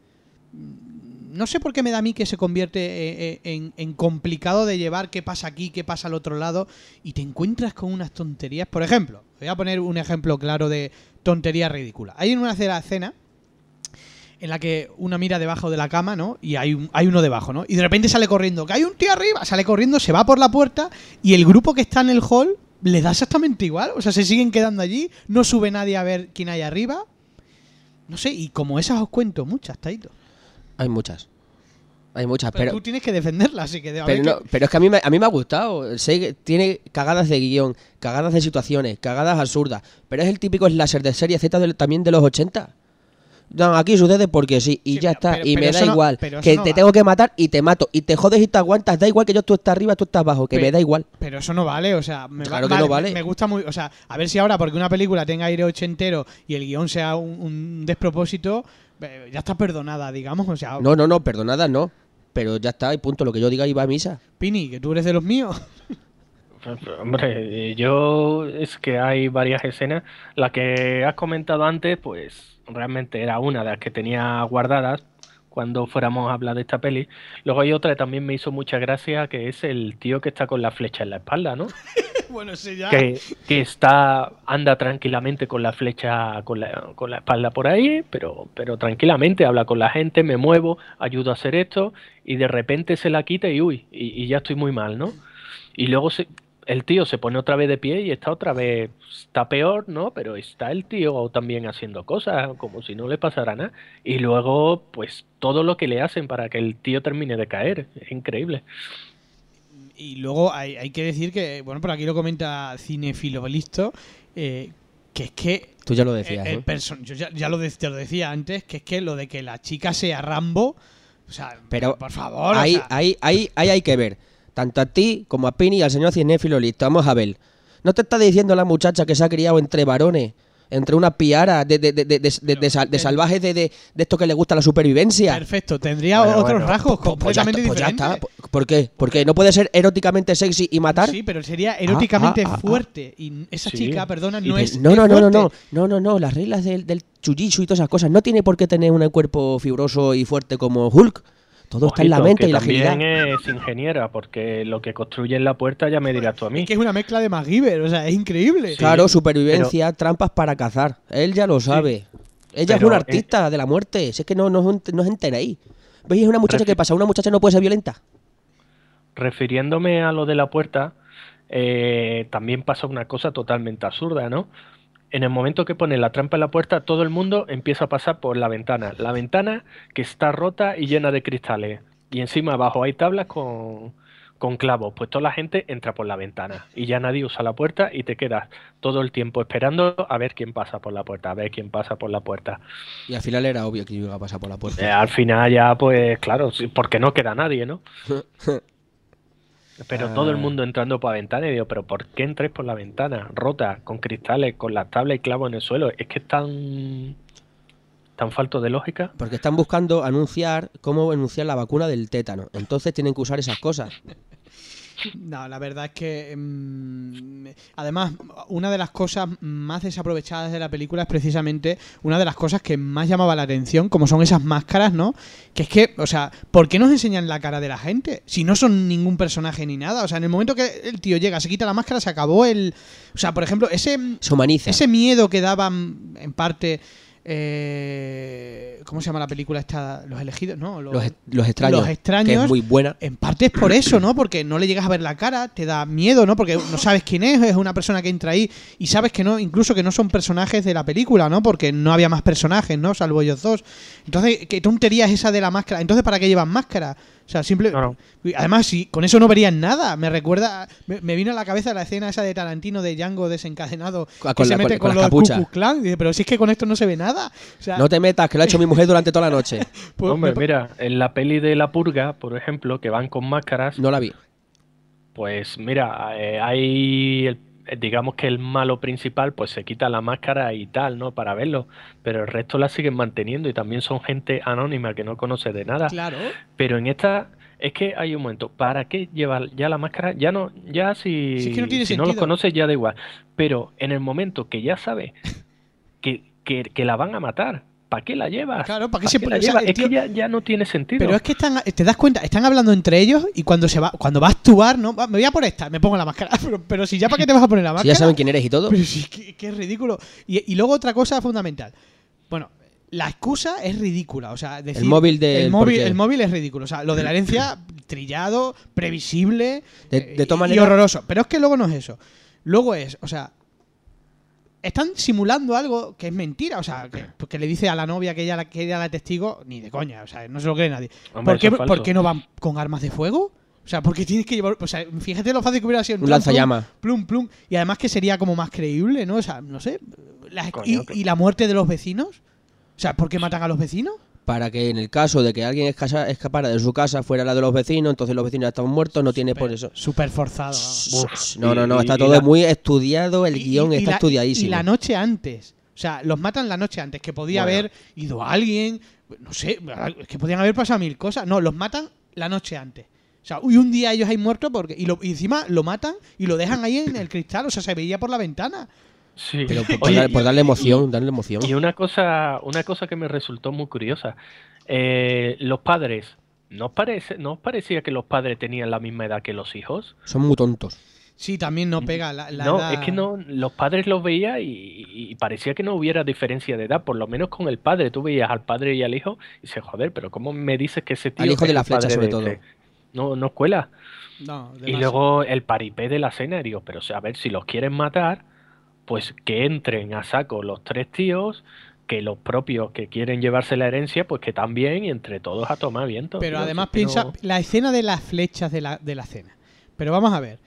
S2: No sé por qué me da a mí que se convierte eh, eh, en, complicado de llevar qué pasa aquí, qué pasa al otro lado, y te encuentras con unas tonterías. Por ejemplo, voy a poner un ejemplo claro de tontería ridícula. Hay una escena en la que una mira debajo de la cama, ¿no? Y hay, un- hay uno debajo, ¿no? Y de repente sale corriendo, que hay un tío arriba, sale corriendo, se va por la puerta y el grupo que está en el hall le da exactamente igual. O sea, se siguen quedando allí, no sube nadie a ver quién hay arriba. No sé, y como esas os cuento muchas, Taito.
S3: Hay muchas. Hay muchas,
S2: Pero,
S3: pero,
S2: tú tienes que defenderla, así que...
S3: pero, no- pero es que a mí, me, a mí me ha gustado. Sé que tiene cagadas de guion, cagadas de situaciones, cagadas absurdas. Pero es el típico slasher de serie Z del- también de los 80. No, aquí sucede porque sí, y
S2: Sí,
S3: ya
S2: pero-
S3: está.
S2: pero-
S3: y me da
S2: no-
S3: igual. que
S2: no
S3: te
S2: va.
S3: tengo que matar y te mato. Y te jodes y te aguantas. Da igual que yo tú estás arriba, tú estás abajo. Que me da igual.
S2: Pero eso no vale, o sea, me, va-
S3: Claro que no vale.
S2: Me, me gusta muy, o sea, a ver si ahora porque una película tenga aire ochentero y el guion sea un, un despropósito, eh, ya está perdonada, digamos, o sea,
S3: No, no, no, perdonada, no. Pero ya está, y punto. Lo que yo diga iba a misa.
S2: Pini, que tú eres de los míos. [LAUGHS]
S4: Hombre, yo es que hay varias escenas. La que has comentado antes, pues realmente era una de las que tenía guardadas cuando fuéramos a hablar de esta peli. Luego hay otra que también me hizo mucha gracia, que es el tío que está con la flecha en la espalda, ¿no? [LAUGHS]
S2: bueno, sí, ya.
S4: que, que está anda tranquilamente con la flecha con la, con la espalda por ahí pero pero tranquilamente habla con la gente me muevo ayudo a hacer esto y de repente se la quita y uy y, y ya estoy muy mal no y luego se, el tío se pone otra vez de pie y está otra vez está peor no pero está el tío también haciendo cosas como si no le pasara nada y luego pues todo lo que le hacen para que el tío termine de caer es increíble
S2: Y luego hay, hay que decir que, bueno, por aquí lo comenta Cinefilo Listo, eh, que es que
S3: Tú ya lo decías,
S2: el
S3: ¿eh?
S2: yo ya, ya lo, de- te lo decía antes, que es que lo de que la chica sea Rambo, o sea,
S3: Pero
S2: por favor, o
S3: ahí,
S2: sea,
S3: ahí, ahí, ahí hay que ver. Tanto a ti como a Pini y al señor cinéfilo listo. Vamos a ver. ¿No te está diciendo la muchacha que se ha criado entre varones? Entre una piara de, de, de, de, de- de- de sal- de salvajes de, de, de esto que le gusta la supervivencia.
S2: perfecto, tendría
S4: Bueno,
S2: otros
S4: bueno.
S2: rasgos
S3: Pues- pues ya
S2: completamente
S3: está, pues ya
S2: diferentes.
S3: está. ¿Por qué? Porque no puede ser eróticamente sexy y matar.
S2: Sí, pero sería eróticamente
S3: ah, ah, ah.
S2: fuerte. Y esa
S4: Sí.
S2: chica, perdona, no
S3: te-
S2: es.
S3: no,
S2: es
S3: no, no, no, no, no, no, no, las reglas del, del y todas esas cosas. No tiene por qué tener un cuerpo fibroso y fuerte como Hulk. Todo está en la mente
S4: que
S3: y la
S4: también
S3: agilidad.
S4: es ingeniera, porque lo que construye en la puerta ya me dirás tú a mí.
S2: Es que es una mezcla de MacGyver, o sea, es increíble.
S4: Sí.
S3: Claro, supervivencia, trampas para cazar. Él ya lo sabe. Ella es una artista de la muerte. Si es que no, no, no os enteréis. ¿Veis? Es una muchacha
S4: Refi-
S3: que pasa. Una muchacha no puede ser violenta.
S4: Refiriéndome a lo de la puerta, eh, también pasa una cosa totalmente absurda, ¿no? En el momento que pone la trampa en la puerta, todo el mundo empieza a pasar por la ventana. La ventana que está rota y llena de cristales. Y encima abajo hay tablas con, con clavos. Pues toda la gente entra por la ventana. Y ya nadie usa la puerta y te quedas todo el tiempo esperando a ver quién pasa por la puerta, a ver quién pasa por la puerta.
S3: Y al final era obvio que iba a pasar por la puerta.
S4: Eh, al final ya, pues claro, porque no queda nadie, ¿no? [LAUGHS] Pero todo el
S3: Ah.
S4: mundo entrando por la ventana y digo, pero ¿por qué entráis por la ventana? Rota, con cristales, con las tablas y clavos en el suelo. Es que es tan, tan falto de lógica.
S3: Porque están buscando anunciar cómo anunciar la vacuna del tétano. Entonces tienen que usar esas cosas.
S2: No, la verdad es que. mm, además, una de las cosas más desaprovechadas de la película es precisamente una de las cosas que más llamaba la atención, como son esas máscaras, ¿no? Que es que, o sea, ¿por qué nos enseñan la cara de la gente? Si no son ningún personaje ni nada. O sea, en el momento que el tío llega, se quita la máscara, se acabó el. O sea, por ejemplo, ese.
S3: Se humaniza.
S2: Ese miedo que daban en parte. Eh, ¿Cómo se llama la película esta? Los elegidos, ¿no?
S3: Los, los extraños.
S2: Los extraños.
S3: Que es muy buena.
S2: En parte es por eso, ¿no? Porque no le llegas a ver la cara, te da miedo, ¿no? Porque no sabes quién es, es una persona que entra ahí y sabes que no, incluso que no son personajes de la película, ¿no? Porque no había más personajes, ¿no? Salvo ellos dos. Entonces, ¿qué tontería es esa de la máscara? Entonces, ¿para qué llevan máscara? O sea, simple.
S4: Claro.
S2: Además, si con eso no verían nada. Me recuerda. Me, me vino a la cabeza la escena esa de Tarantino de Django desencadenado.
S3: Ah,
S2: que
S3: con
S2: se
S3: la-
S2: mete
S3: con-
S2: con,
S3: con
S2: los Ku. Dice, pero si es que con esto no se ve nada. O sea,
S3: No te metas, que lo ha hecho mi mujer durante toda la noche. [LAUGHS]
S2: pues,
S4: Hombre,
S2: me-
S4: mira, en la peli de La Purga, por ejemplo, que van con máscaras,
S3: No la vi.
S4: pues mira, eh, hay, el- digamos que el malo principal, pues se quita la máscara y tal, ¿no? Para verlo, pero el resto la siguen manteniendo y también son gente anónima que no conoce de nada.
S2: Claro.
S4: Pero en esta es que hay un momento, ¿para qué llevar ya la máscara? Ya no, ya si,
S2: Si es que no tiene
S4: si no los conoces ya da igual. Pero en el momento que ya sabes [LAUGHS] que, que, que la van a matar, ¿para qué la llevas?
S2: Claro, ¿para qué
S4: ¿Para
S2: se
S4: qué
S2: pone-
S4: la
S2: o sea,
S4: llevas?
S2: el
S4: es
S2: tío-
S4: que ya, ya no tiene sentido.
S2: Pero es que están, te das cuenta, están hablando entre ellos y cuando se va, cuando va a actuar, no, me voy a por esta, me pongo la máscara. [LAUGHS] Pero, pero si ya para qué te vas a poner la
S3: Si
S2: máscara.
S3: ya saben quién eres y todo.
S2: Pero sí, que, que es ridículo. Y, y luego otra cosa fundamental. Bueno, la excusa es ridícula. O sea, decir,
S3: El móvil de-
S2: el
S3: ¿por
S2: móvil, el móvil es ridículo. O sea, lo de la herencia, [CLEARS THROAT] trillado, previsible
S3: De-
S2: eh,
S3: de todas
S2: y- horroroso. Pero es que luego no es eso. Luego es, o sea, están simulando algo que es mentira. O sea, que, porque le dice a la novia que ella, la- que ella la testigo, ni de coña. O sea, no se lo cree nadie.
S4: Hombre,
S2: ¿Por, qué, por no van con armas de fuego? O sea, porque tienes que llevar. O sea, fíjate lo fácil que hubiera sido.
S3: Un
S2: plum,
S3: lanzallamas.
S2: Plum, plum. Y además que sería como más creíble, ¿no? O sea, no sé. la-
S4: Coño,
S2: y,
S4: que-
S2: y la muerte de los vecinos? O sea, ¿por qué matan a los vecinos?
S3: Para que en el caso de que alguien escasa- escapara de su casa fuera la de los vecinos, entonces los vecinos ya estaban muertos, no tiene por eso.
S2: Súper forzado. vamos.
S3: No, no, no,
S4: y-
S3: está
S4: y
S3: todo
S4: la-
S3: muy estudiado, el
S2: Y-
S3: guion
S2: y- y
S3: está
S2: la-
S3: estudiadísimo.
S2: Y la noche antes. O sea, los matan la noche antes, que podía
S4: Bueno.
S2: haber ido alguien, no sé, es que podían haber pasado mil cosas. No, los matan la noche antes. O sea, y un día ellos hay muertos porque y, lo, y encima lo matan y lo dejan ahí en el cristal, o sea, se veía por la ventana.
S4: Sí.
S3: Pero por, [LAUGHS] por
S4: Oye,
S3: dar- por darle emoción, darle emoción.
S4: Y una cosa, una cosa que me resultó muy curiosa. Eh, los padres, ¿no os, parece, ¿no os parecía que los padres tenían la misma edad que los hijos?
S3: Son muy tontos.
S2: Sí, también no pega la, la
S4: no,
S2: edad-
S4: es que no, los padres los veía y, y parecía que no hubiera diferencia de edad, por lo menos con el padre. Tú veías al padre y al hijo y dices, joder, pero ¿cómo me dices que ese tío
S3: Al hijo de la flecha, sobre
S4: de
S3: todo.
S4: este No, no cuela.
S2: No,
S4: Y luego el paripé de la cena, y digo, pero o sea, a ver, si los quieren matar, pues que entren a saco los tres tíos, que los propios que quieren llevarse la herencia, pues que también, y entre todos a tomar viento.
S2: Pero
S4: tío,
S2: además piensa
S4: no-
S2: la escena de las flechas de la, de la cena. Pero vamos a ver,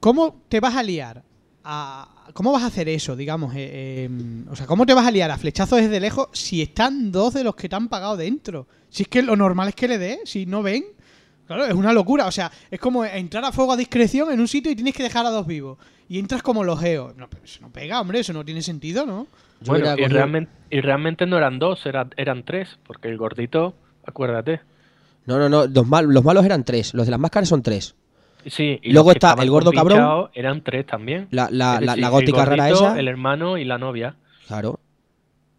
S2: ¿cómo te vas a liar? A, ¿Cómo vas a hacer eso, digamos? eh, eh, o sea, ¿cómo te vas a liar a flechazos desde lejos si están dos de los que te han pagado dentro? Si es que lo normal es que le dé, si no ven. Claro, es una locura. O sea, es como entrar a fuego a discreción en un sitio y tienes que dejar a dos vivos. Y entras como los geos. No, pero eso no pega, hombre, eso no tiene sentido, ¿no?
S3: Yo
S4: Bueno, y realmente, y realmente no eran dos, eran, eran tres, porque el gordito, acuérdate.
S3: No, no, no. Los, mal- los malos eran tres. Los de las máscaras son tres.
S4: Sí, y
S3: Luego está el gordo cabrón.
S4: Eran tres también.
S3: La, la, la,
S4: el
S3: gótica rara esa.
S4: El hermano y la novia.
S3: Claro.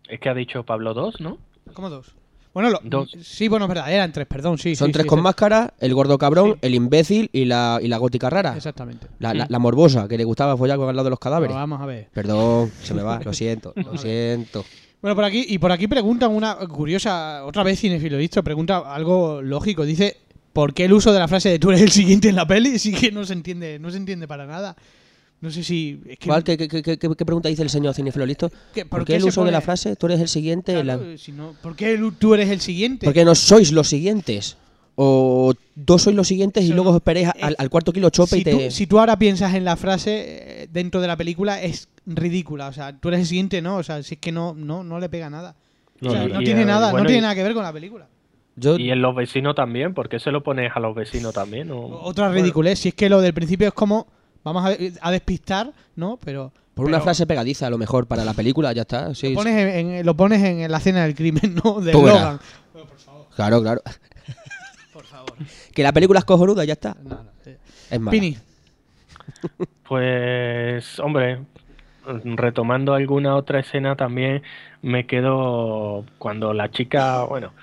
S4: Es que ha dicho Pablo dos, ¿no?
S2: ¿Cómo dos? Bueno, lo-
S4: Dos.
S2: sí, bueno, es verdad, eran tres, perdón, sí.
S3: Son
S2: sí,
S3: tres
S2: sí,
S3: con máscara, el gordo cabrón, el imbécil y la, y la gótica rara.
S2: Exactamente.
S3: La, la- la morbosa, que le gustaba follar con al lado de los cadáveres.
S2: Pero vamos a ver.
S3: Perdón, se me va, [LAUGHS] lo siento, lo siento.
S2: Bueno, por aquí, y por aquí preguntan una curiosa, otra vez cinefilo visto, pregunta algo lógico. Dice, ¿por qué el uso de la frase de tú eres el siguiente en la peli? [LAUGHS] Sí que no se entiende, no se entiende para nada. No sé si. Es que,
S3: ¿Cuál, qué, qué- qué- qué- pregunta dice el señor Cinefilo Listo?
S2: ¿qué-
S3: ¿Por qué el uso de la frase tú eres el siguiente? la-
S2: si no- ¿Por qué el- tú eres el siguiente?
S3: ¿Por qué no sois los siguientes? O dos sois los siguientes y luego
S2: no-
S3: os esperéis al, al cuarto kilo chope
S2: si,
S3: y te...
S2: tú, si tú ahora piensas en la frase eh, dentro de la película, es ridícula. O sea, tú eres el siguiente, ¿no? O sea, si es que no, no, no le pega nada. O sea, no tiene
S4: eh,
S2: nada,
S4: bueno,
S2: no tiene
S4: y-
S2: nada que ver con la película.
S3: Yo,
S4: Y en los vecinos también, ¿por qué se lo pones a los vecinos también? O-
S2: Otra
S4: Bueno,
S2: ridiculez. Si es que lo del principio es como. Vamos a, ver- a despistar, ¿no? Pero.
S3: por una
S2: pero
S3: frase pegadiza, a lo mejor, para la película, ya está. Sí,
S2: Lo pones, en, en- lo pones en, la escena del crimen, [LAUGHS] ¿no? De
S3: Tú verás.
S2: Logan.
S3: Claro, claro. [LAUGHS]
S2: Por favor.
S3: Que la película es cojonuda, ya está.
S2: No, no, sí.
S3: Es mala.
S2: Pini. [LAUGHS]
S4: Pues, hombre, retomando alguna otra escena también, me quedo cuando la chica, bueno,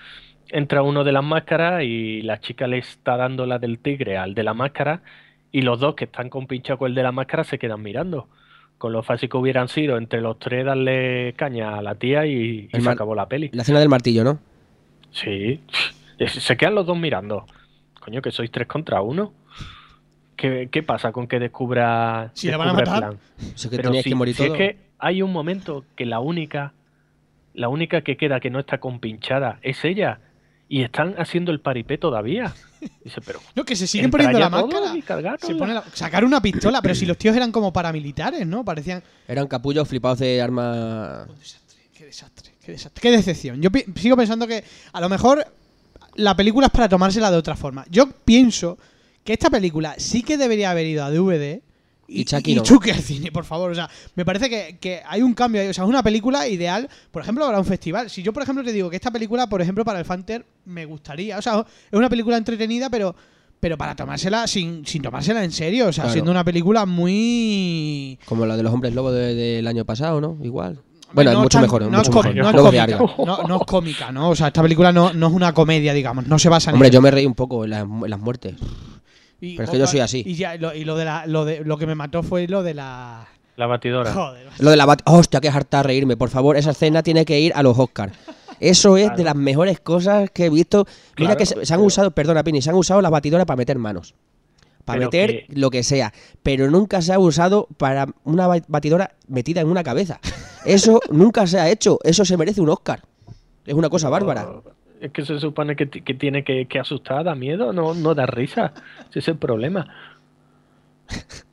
S4: entra uno de las máscaras y la chica le está dando la del tigre al de la máscara y los dos que están con pincha con el de la máscara se quedan mirando. Con lo fácil que hubieran sido entre los tres darle caña a la tía y, se acabó la peli.
S3: La escena del martillo, ¿no?
S4: Sí, se quedan los dos mirando. Coño, que sois tres contra uno. ¿Qué, qué pasa con que descubra,
S2: Si la van a matar.
S4: plan?
S3: Sé que
S4: Pero si,
S3: que morir
S4: si es que hay un momento que la única, la única que queda que no está compinchada es ella. Y están haciendo el paripé todavía. Dice, pero
S2: No, que se siguen poniendo la máscara. Se pone la- sacar una pistola, pero si los tíos eran como paramilitares, ¿no? Parecían.
S3: Eran capullos flipados de arma...
S2: Qué desastre, qué desastre, qué decepción. Yo pi- sigo pensando que a lo mejor la película es para tomársela de otra forma. Yo pienso que esta película sí que debería haber ido a DVD y,
S3: Y Chucky
S2: y. Chucky al cine, por favor. O sea, me parece que, que hay un cambio ahí. O sea, es una película ideal, por ejemplo, para un festival. Si yo, por ejemplo, te digo que esta película, por ejemplo, para el Fanter me gustaría. O sea, es una película entretenida, pero pero para tomársela sin, sin tomársela en serio. O sea,
S3: Claro.
S2: siendo una película muy...
S3: Como la de los hombres lobos de- del año pasado, ¿no? Igual. Bueno, es mucho
S2: tan-
S3: mejor, es
S2: no
S3: mucho
S2: com-
S3: mejor.
S2: no es cómica, no, no es cómica, ¿no? O sea, esta película no, no es una comedia, digamos, no se basa en
S3: Hombre, yo me reí un poco en las, en las muertes.
S2: Y-
S3: pero es que yo soy así.
S2: Y, ya, lo, y lo, de la, lo, de, lo que me mató fue lo de la...
S4: La batidora.
S2: Joder.
S3: Lo de la bat... Hostia, que harta reírme. Por favor, esa escena tiene que ir a los Oscars. Eso es
S4: Claro.
S3: de las mejores cosas que he visto. Mira
S4: Claro,
S3: que se, se han
S4: pero-
S3: usado, perdona, Pini, se han usado las batidoras para meter manos. para
S4: Pero
S3: meter
S4: que-
S3: lo que sea, pero nunca se ha usado para una ba- batidora metida en una cabeza. Eso nunca se ha hecho, eso se merece un Oscar. Es una cosa bárbara.
S4: Es que se supone que, que tiene que, que asustar, da miedo, no, no da risa. Ese es el problema.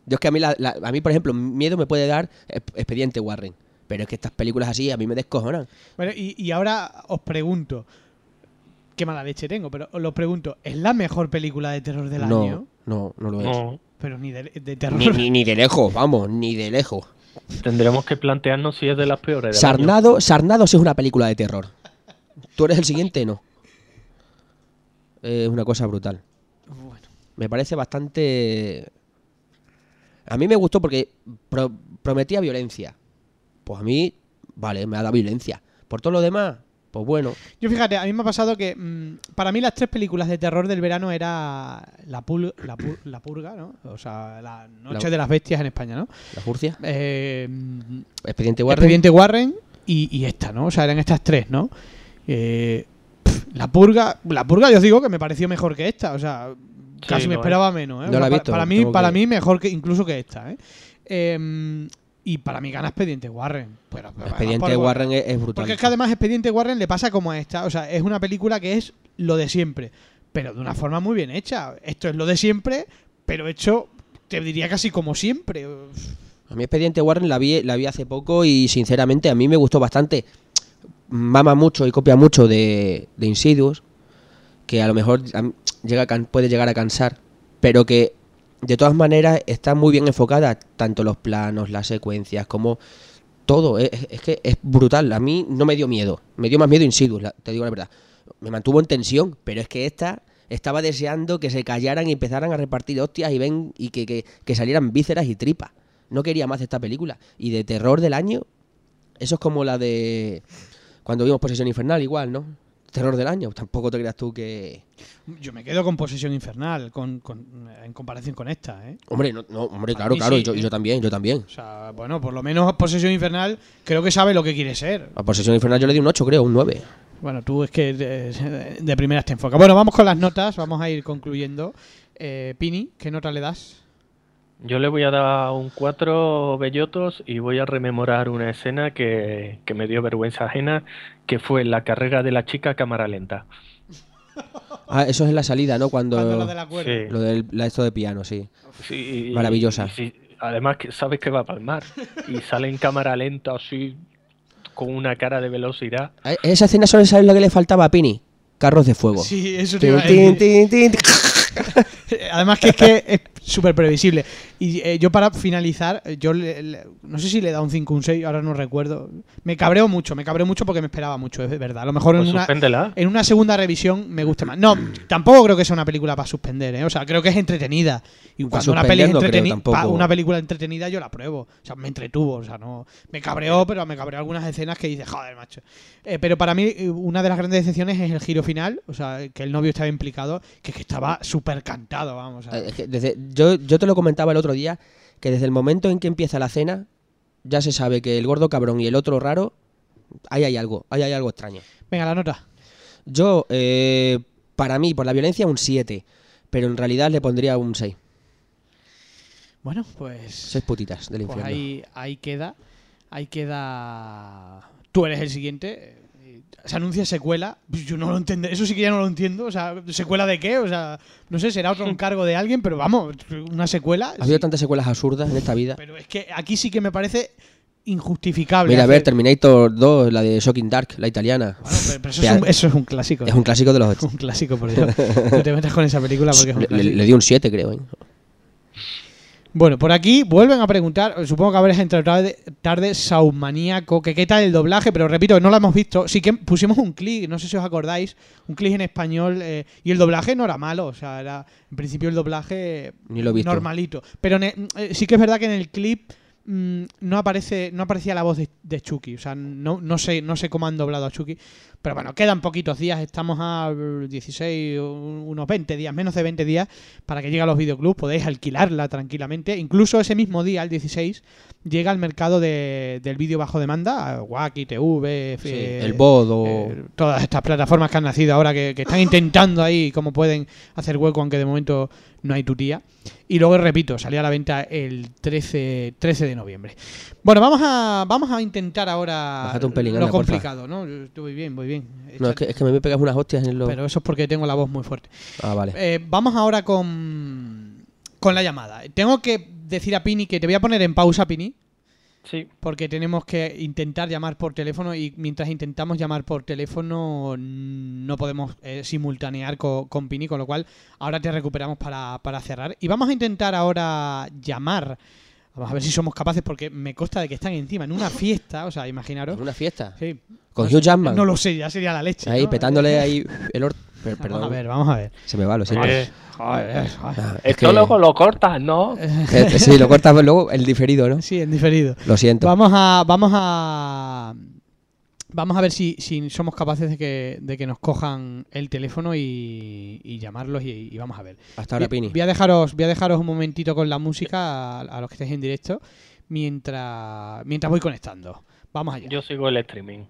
S3: Yo es que a mí, la- la- a mí, por ejemplo, miedo me puede dar Ex- Expediente Warren. Pero es que estas películas así a mí me descojonan.
S2: Bueno, y, y ahora os pregunto, qué mala leche tengo, pero os lo pregunto, ¿es la mejor película de terror del
S3: no,
S2: año?
S3: no, no lo es.
S4: No,
S2: Pero ni de, de terror.
S3: Ni, ni, ni de lejos, vamos, ni de lejos.
S4: tendremos que plantearnos si es de las peores. del.
S3: Sarnado, Sarnado sí es una película de terror. Tú eres el siguiente, no. Es una cosa brutal.
S2: Bueno,
S3: Me parece bastante. A mí me gustó porque pro- prometía violencia. Pues a mí, vale, me ha dado violencia. Por todo lo demás, pues bueno.
S2: Yo fíjate, a mí me ha pasado que mm, para mí las tres películas de terror del verano era La, Pul- la, Pur- la Purga, ¿no? O sea, La Noche
S3: La-
S2: de las Bestias en España, ¿no?
S3: La Furcia,
S2: Eh, mm,
S3: Expediente Warren.
S2: Expediente Warren y, y esta, ¿no? O sea, eran estas tres, ¿no? Eh, la Purga, la Purga yo os digo que me pareció mejor que esta, o sea, casi me
S4: lo
S2: esperaba menos, ¿eh?
S3: No
S2: O sea,
S3: la he
S2: pa-
S3: visto,
S2: para mí, para
S3: que-
S2: mí mejor que incluso que esta, ¿eh? Eh, y para mí gana Expediente Warren. Pero, pero además
S3: Expediente Warren es, es brutal.
S2: Porque es que además Expediente Warren le pasa como a esta, o sea, es una película que es lo de siempre, pero de una forma muy bien hecha. Esto es lo de siempre, pero hecho, te diría casi como siempre.
S3: A mí Expediente Warren la vi, la vi hace poco y sinceramente a mí me gustó bastante. Mama mucho y copia mucho de, de Insidious, que a lo mejor llega puede llegar a cansar, pero que de todas maneras está muy bien enfocada, tanto los planos, las secuencias, como todo. Es, es que es brutal. A mí no me dio miedo, me dio más miedo Insidious, te digo la verdad. Me mantuvo en tensión, pero es que esta estaba deseando que se callaran y empezaran a repartir hostias y ven y que, que- salieran vísceras y tripas. No quería más esta película. Y de terror del año, eso es como la de cuando vimos Posesión Infernal, igual, ¿no? Terror del año. Tampoco te creas tú que.
S2: Yo me quedo con Posesión Infernal con, con- en comparación con esta, ¿eh?
S3: Hombre, no, no, hombre,
S2: Para
S3: claro, claro.
S2: sí,
S3: y, yo,
S2: ¿eh?
S3: yo también, yo también.
S2: O sea, bueno, por lo menos Posesión Infernal creo que sabe lo que quiere ser.
S3: A Posesión Infernal yo le di un 8, creo, un 9.
S2: Bueno, tú es que de, de primeras te enfocas. Bueno, vamos con las notas, vamos a ir concluyendo. Eh, Pini, ¿qué nota le das?
S4: Yo le voy a dar un 4 bellotos y voy a rememorar una escena que, que me dio vergüenza ajena, que fue la carrera de la chica a cámara lenta. [LAUGHS]
S3: Ah, eso es en la salida, ¿no? Cuando.
S2: Cuando lo de la cuerda.
S4: Sí.
S3: Lo del la- esto de piano, sí.
S4: Sí, y-
S3: Maravillosa.
S4: y sí, además que sabes que va a palmar y sale en cámara lenta así con una cara de velocidad.
S3: Esa escena solo sabes lo que le faltaba a Pini. Carros de fuego.
S2: Sí, eso te
S3: Tin,
S2: iba a
S3: tin,
S2: decir. [LAUGHS] Además que es que es súper previsible. Y eh, yo para finalizar, eh, yo le- le- no sé si le he dado un 5 o un 6, ahora no recuerdo. Me cabreo mucho, me cabreo mucho porque me esperaba mucho, es verdad. A lo mejor
S4: Pues
S2: en una, en una segunda revisión me guste más. No, tampoco creo que sea una película para suspender, ¿eh? O sea, creo que es entretenida. Y cuando una, peli una película entretenida yo la pruebo. O sea, me entretuvo. O sea, no. Me cabreó, pero me cabreó algunas escenas que dices, joder, macho. Eh, pero para mí, eh, una de las grandes decepciones es el giro final. O sea, que el novio estaba implicado, que, que estaba súper cantado, vamos. sea.
S3: Eh, es que desde- yo, yo te lo comentaba el otro día, que desde el momento en que empieza la cena, ya se sabe que el gordo cabrón y el otro raro, ahí hay algo, ahí hay algo extraño.
S2: Venga, la nota.
S3: Yo, eh, para mí, por la violencia, un 7, pero en realidad le pondría un 6.
S2: Bueno, pues.
S3: 6 putitas del
S2: Pues
S3: infierno.
S2: ahí, ahí queda. Ahí queda. Tú eres el siguiente. Se anuncia secuela. Pues Yo no lo entiendo. Eso sí que ya no lo entiendo. O sea, ¿secuela de qué? O sea, no sé, será otro [LAUGHS] encargo de alguien, pero vamos, una secuela.
S3: Ha habido tantas secuelas absurdas en esta vida.
S2: Pero es que aquí sí que me parece injustificable.
S3: Mira, a ver, Terminator 2, la de Shocking Dark, la italiana.
S2: Bueno, pero, pero eso, es un, eso es un clásico.
S3: Es un clásico de los [LAUGHS]
S2: un clásico, por Dios. No te metas con esa película porque es un
S3: Le,
S2: clásico.
S3: le di un 7, creo. ¿eh?
S2: Bueno, por aquí vuelven a preguntar, supongo que habréis entrado tarde, tarde Saumaníaco, que qué tal el doblaje, pero repito, no lo hemos visto. Sí que pusimos un clic, no sé si os acordáis, un clic en español eh, y el doblaje no era malo, o sea, era en principio el doblaje
S3: Ni lo he visto.
S2: normalito. Pero ne- eh, sí que es verdad que en el clip mm, no aparece no aparecía la voz de, de Chucky. O sea, no, no sé no sé cómo han doblado a Chucky. Pero bueno, quedan poquitos días. Estamos a 16, un- unos 20 días, menos de 20 días para que llegue a los videoclubs. Podéis alquilarla tranquilamente. Incluso ese mismo día, el 16, llega al mercado de- del vídeo bajo demanda. Wacky, TV,
S3: Sí,
S2: eh,
S3: el Bodo.
S2: eh, todas estas plataformas que han nacido ahora que, que están intentando ahí cómo pueden hacer hueco, aunque de momento no hay tutía. Y luego, repito, salía a la venta el 13, 13 de noviembre. Bueno, vamos a, vamos a intentar ahora
S3: Bájate un pelín,
S2: lo complicado, ¿no? Yo Estoy muy bien, muy bien.
S3: No, es que, es que me pegas unas hostias en los.
S2: Pero eso es porque tengo la voz muy fuerte.
S3: Ah, vale.
S2: Eh, vamos ahora con, con la llamada. Tengo que decir a Pini que te voy a poner en pausa, Pini.
S4: Sí.
S2: Porque tenemos que intentar llamar por teléfono y mientras intentamos llamar por teléfono no podemos eh, simultanear co- con, Pini, con lo cual ahora te recuperamos para, para cerrar. Y vamos a intentar ahora llamar. Vamos a ver si somos capaces porque me consta de que están encima en una [LAUGHS] fiesta, o sea, imaginaros.
S3: ¿En una fiesta?
S2: Sí.
S3: Con
S2: No
S3: Hugh Jackman.
S2: No lo sé, ya sería la leche.
S3: Ahí
S2: ¿no?
S3: petándole [LAUGHS] ahí el or... per-
S2: Vamos
S3: perdón.
S2: a ver, vamos a ver.
S3: Se me va, lo siento.
S4: Eh,
S2: Joder, joder.
S3: Es
S4: esto
S3: que-
S4: luego lo cortas, ¿no? [LAUGHS]
S3: Eh, sí, lo cortas luego el diferido, ¿no?
S2: Sí, en diferido.
S3: Lo siento.
S2: Vamos a. Vamos a. Vamos a ver si, si somos capaces de que, de que nos cojan el teléfono y, y llamarlos y, y vamos a ver.
S3: Hasta ahora,
S2: Voy-
S3: Pini.
S2: Voy a dejaros, voy a dejaros un momentito con la música a, a los que estéis en directo mientras, mientras voy conectando. Vamos allá.
S4: Yo sigo el streaming.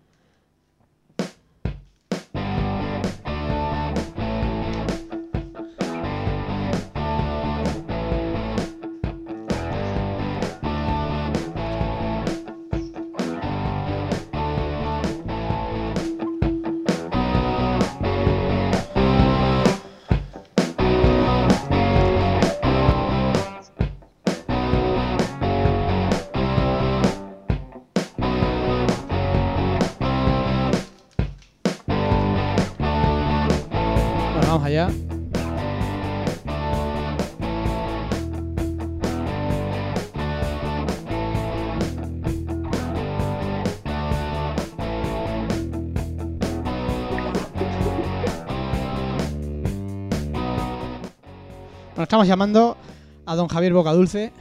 S2: Estamos llamando a don Javier Bocadulce.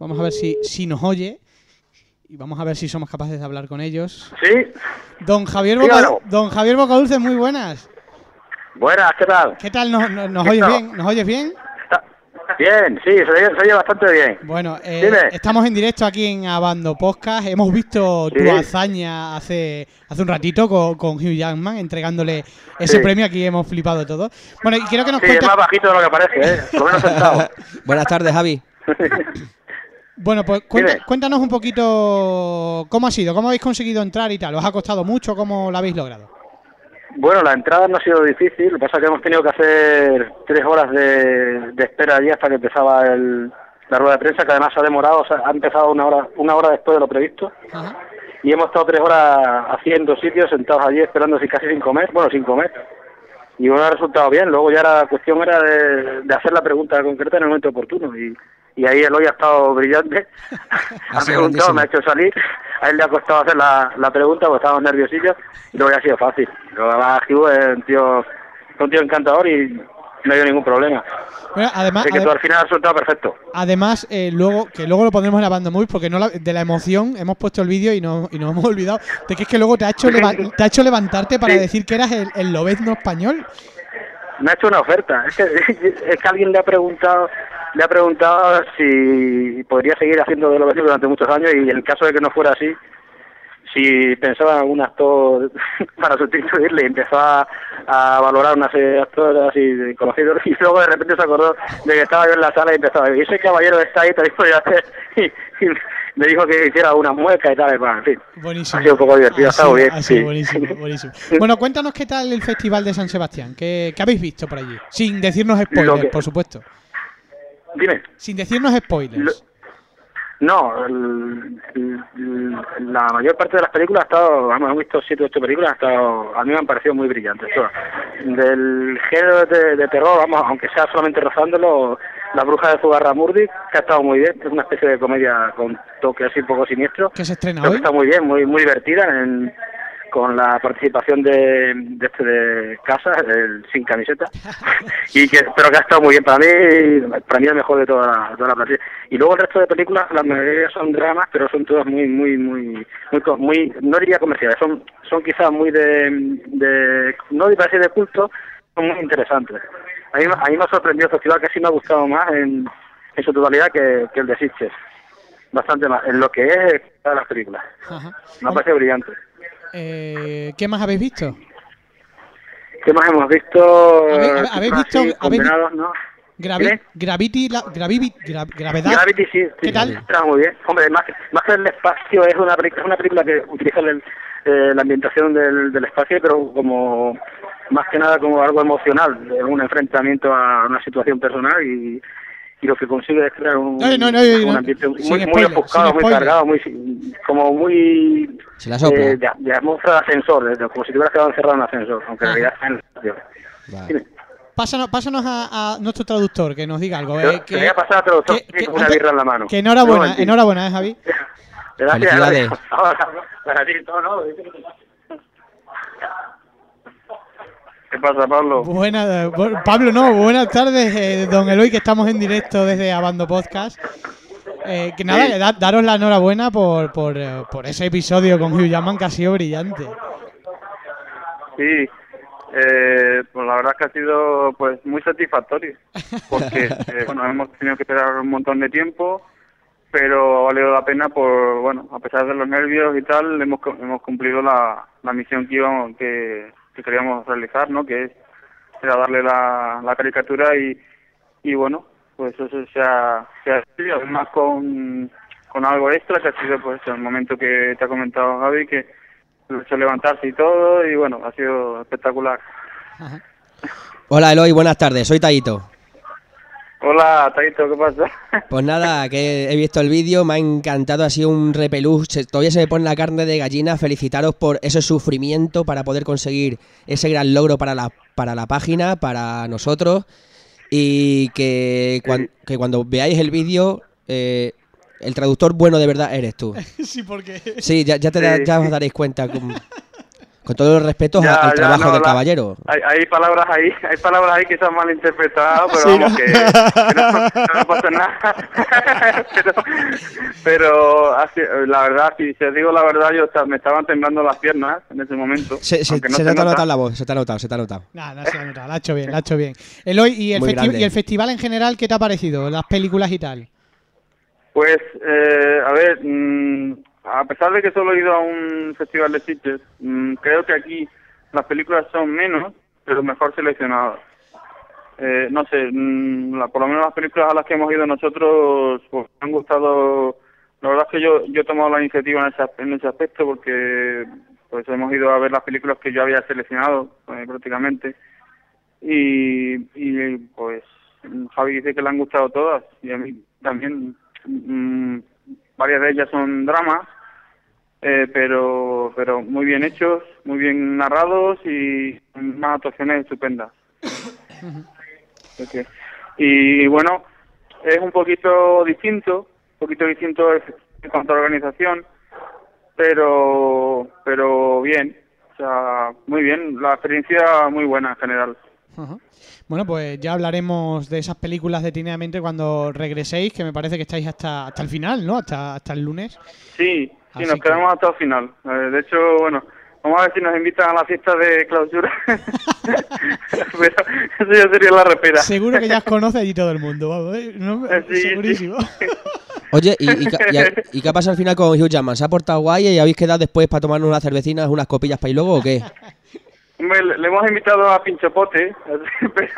S2: Vamos a ver si, si nos oye. Y vamos a ver si somos capaces de hablar con ellos.
S6: Sí,
S2: Don Javier. Boca, don Javier Bocadulce, muy buenas.
S6: buenas, ¿qué tal?
S2: ¿Qué tal? ¿Nos, nos, nos
S6: ¿Qué
S2: oyes
S6: tal?
S2: bien? ¿Nos oyes bien?
S6: Bien, sí, se oye, se oye bastante bien.
S2: Bueno, eh,
S6: Dime.
S2: estamos en directo aquí en Abando Podcast. Hemos visto tu hazaña hace, hace un ratito con, con Hugh Jackman entregándole ese
S6: Sí.
S2: premio. Aquí hemos flipado todos. Bueno, y quiero que nos
S6: Sí, es más bajito de lo que parece, ¿eh? Por lo menos sentado. [LAUGHS]
S3: Buenas tardes, Javi. [LAUGHS]
S2: Bueno, pues cuenta-
S6: Dime.
S2: cuéntanos un poquito cómo ha sido, cómo habéis conseguido entrar y tal. ¿Os ha costado mucho? ¿Cómo lo habéis logrado?
S6: Bueno, la entrada no ha sido difícil, lo que pasa es que hemos tenido que hacer tres horas de, de espera allí hasta que empezaba el, la rueda de prensa, que además ha demorado, o sea, ha empezado una hora, una hora después de lo previsto.
S2: Ajá.
S6: Y hemos estado tres horas haciendo sitios, sentados allí esperando así casi sin comer, bueno, sin comer. Y bueno, ha resultado bien. Luego ya la cuestión era de, de hacer la pregunta concreta en el momento oportuno. Y, y ahí Eloy ha estado brillante. [LAUGHS]
S3: Ha
S6: preguntado,
S3: grandísimo.
S6: me ha hecho salir. A él le ha costado hacer la, la pregunta porque estábamos nerviosillos. Y luego ya ha sido fácil. Luego además Hugh es un tío, un tío encantador y no ha habido ningún problema.
S2: Bueno, además,
S6: Así que al final ha resultado perfecto.
S2: además eh, luego que luego lo pondremos en la banda móvil porque no la- de la emoción hemos puesto el vídeo y, no, y nos hemos [LAUGHS] olvidado de que es que luego te ha hecho, te ha hecho levantarte para
S6: Sí.
S2: decir que eras el, el lobezno español.
S6: Me ha hecho una oferta. Es que, [LAUGHS] es que alguien le ha preguntado le ha preguntado si podría seguir haciendo de lo mismo durante muchos años y en el caso de que no fuera así, si pensaba en algún actor [LAUGHS] para sustituirle y empezó a, a valorar una serie de actores de conocidos [LAUGHS] y luego de repente se acordó de que estaba yo en la sala y empezó a decir, ese caballero está ahí, te dijo yo hacer y, y me dijo que hiciera una mueca y tal, bueno, en fin.
S2: Buenísimo.
S6: Ha sido un poco divertido, ha estado bien,
S2: ha sido
S6: sí.
S2: buenísimo, [LAUGHS] buenísimo. Bueno, cuéntanos qué tal el Festival de San Sebastián. ¿Qué, qué habéis visto por allí? Sin decirnos spoilers,
S6: que-
S2: por supuesto.
S6: Dime.
S2: Sin decirnos spoilers.
S6: No, el- el- la mayor parte de las películas ha estado, vamos, hemos visto siete o ocho películas, ha estado, a mí me han parecido muy brillantes todas. Del género de, de terror, vamos, aunque sea solamente rozándolo, La bruja de Zugarramurdi, que ha estado muy bien, es una especie de comedia con toque así un poco siniestro.
S2: Que se estrena
S6: Creo que
S2: hoy.
S6: está muy bien, muy muy divertida. En, con la participación de, de este de Casa, el sin camiseta, [LAUGHS] y que, pero que ha estado muy bien. Para mí, para mí el mejor de toda la, toda la plantilla. Y luego el resto de películas, la mayoría son dramas, pero son todas muy, muy, muy, muy, muy no diría comerciales, son, son quizás muy de, de no diría de culto, son muy interesantes. A mí, a mí me ha sorprendido el festival, casi me ha gustado más en, en su totalidad que, que el de Sitges. Bastante más, en lo que es todas las películas.
S2: Ajá.
S6: Me ha parecido brillante.
S2: Eh, ¿Qué más habéis visto?
S6: ¿Qué más hemos visto?
S2: ¿Habéis-
S6: así,
S2: visto- habéis
S6: ¿no?
S2: Gravi. Gravity, la, Gravity, gra- gravedad.
S6: Gravity sí, sí,
S2: ¿Qué tal?
S6: está muy bien. Hombre, más, que- más que el espacio, es una, es una película que utiliza el- eh, la ambientación del, del espacio, pero como más que nada como algo emocional, un enfrentamiento a una situación personal y, y lo que consigue es crear un,
S2: No, no, no,
S6: un
S2: no,
S6: ambiente muy, muy
S2: spoiler,
S6: ofuscado,
S2: sin
S6: muy cargado, muy como muy
S3: Se la sopla.
S6: eh, de, de atmósfera de ascensor, de- como si te hubieras quedado encerrado en un ascensor, aunque en
S2: Ah.
S6: realidad está en el.
S2: Pásanos, pásanos a, a nuestro traductor que nos diga algo.
S6: Te-
S2: eh,
S6: te voy a pasar a traductor,
S2: que- que-
S6: con una birra en la mano.
S2: Que enhorabuena, ¿eh, Javi?
S6: Gracias,
S3: Felicidades. [LAUGHS]
S6: para ti, no, no. ¿Qué pasa, Pablo?
S2: Buenas, bu- Pablo, no, buenas tardes, eh, don Eloy, que estamos en directo desde Abando Podcast. Eh, que nada,
S6: Sí.
S2: que da- daros la enhorabuena por, por, eh, por ese episodio con Hugh Jackman que ha sido brillante.
S9: Sí, eh, pues la verdad es que ha sido pues muy satisfactorio, porque [LAUGHS] eh, bueno hemos tenido que esperar un montón de tiempo, pero ha valido la pena por bueno a pesar de los nervios y tal hemos hemos cumplido la, la misión que íbamos que, que queríamos realizar, ¿no? Que es era darle la, la caricatura y y bueno pues eso se ha, se con con algo extra que ha sido pues el momento que te ha comentado Javi que lo ha hecho levantarse y todo y bueno, ha sido espectacular.
S3: Hola Eloy, buenas tardes, soy Taito.
S9: Hola, Taito, ¿qué pasa? [LAUGHS]
S3: Pues nada, que he visto el vídeo, me ha encantado, ha sido un repelús, todavía se me pone la carne de gallina, felicitaros por ese sufrimiento para poder conseguir ese gran logro para la, para la página, para nosotros, y que, cuan- que cuando veáis el vídeo, eh, el traductor bueno de verdad eres tú. [LAUGHS]
S2: sí, porque...
S3: Sí, ya, ya, te
S9: Sí.
S3: ya os daréis cuenta, con, [LAUGHS] con todos los respetos
S9: Ya,
S3: al
S9: ya,
S3: trabajo
S9: no,
S3: del
S9: la-
S3: caballero.
S9: Hay, hay palabras ahí, hay palabras ahí que se han malinterpretado, pero [LAUGHS]
S2: Sí,
S9: vamos,
S2: ¿no?
S9: que, que no, que no pasa nada. [LAUGHS] [LAUGHS] pero pero así, la verdad, si te digo la verdad, yo me estaban temblando las piernas en ese momento.
S3: Se, se- se
S9: se
S3: te ha
S9: nota.
S3: notado la voz, se te ha notado, se te ha notado.
S2: Nah, no se ha notado, la ha hecho bien, la ha hecho bien. Eloy, ¿y el. ¿y el festival en general qué te ha parecido? Las películas y tal.
S9: Pues, eh, a ver, mm, a pesar de que solo he ido a un festival de sitios, mm, creo que aquí las películas son menos, pero mejor seleccionadas. Eh, no sé, mm, la- por lo menos las películas a las que hemos ido nosotros pues, me han gustado. La verdad es que yo, yo he tomado la iniciativa en ese, en ese aspecto porque pues hemos ido a ver las películas que yo había seleccionado eh, prácticamente y, y pues Javi dice que le han gustado todas y a mí también mm, varias de ellas son dramas eh, pero pero muy bien hechos muy bien narrados y unas actuaciones estupendas. Y bueno es un poquito distinto un poquito distinto en cuanto a organización pero pero bien o sea muy bien la experiencia muy buena en general
S2: Ajá. Bueno, pues ya hablaremos de esas películas detenidamente cuando regreséis, que me parece que estáis hasta, hasta el final, ¿no? Hasta, hasta el lunes.
S9: Sí, sí,
S2: Así
S9: nos
S2: que-
S9: quedamos hasta el final. Eh, de hecho, bueno, vamos a ver si nos invitan a la fiesta de clausura. [LAUGHS] Pero eso ya sería la repera.
S2: Seguro que ya os conoce allí todo el mundo, vamos, ¿eh? No,
S9: Eh, sí,
S2: segurísimo. [LAUGHS]
S3: Oye, ¿y, y, y y qué ha pasado al final con Hugh Jackman? ¿Se ha portado guay y habéis quedado después para tomarnos unas cervecinas, unas copillas para ir luego o qué?
S9: Le, hemos invitado a Pinchopote, [LAUGHS] pero,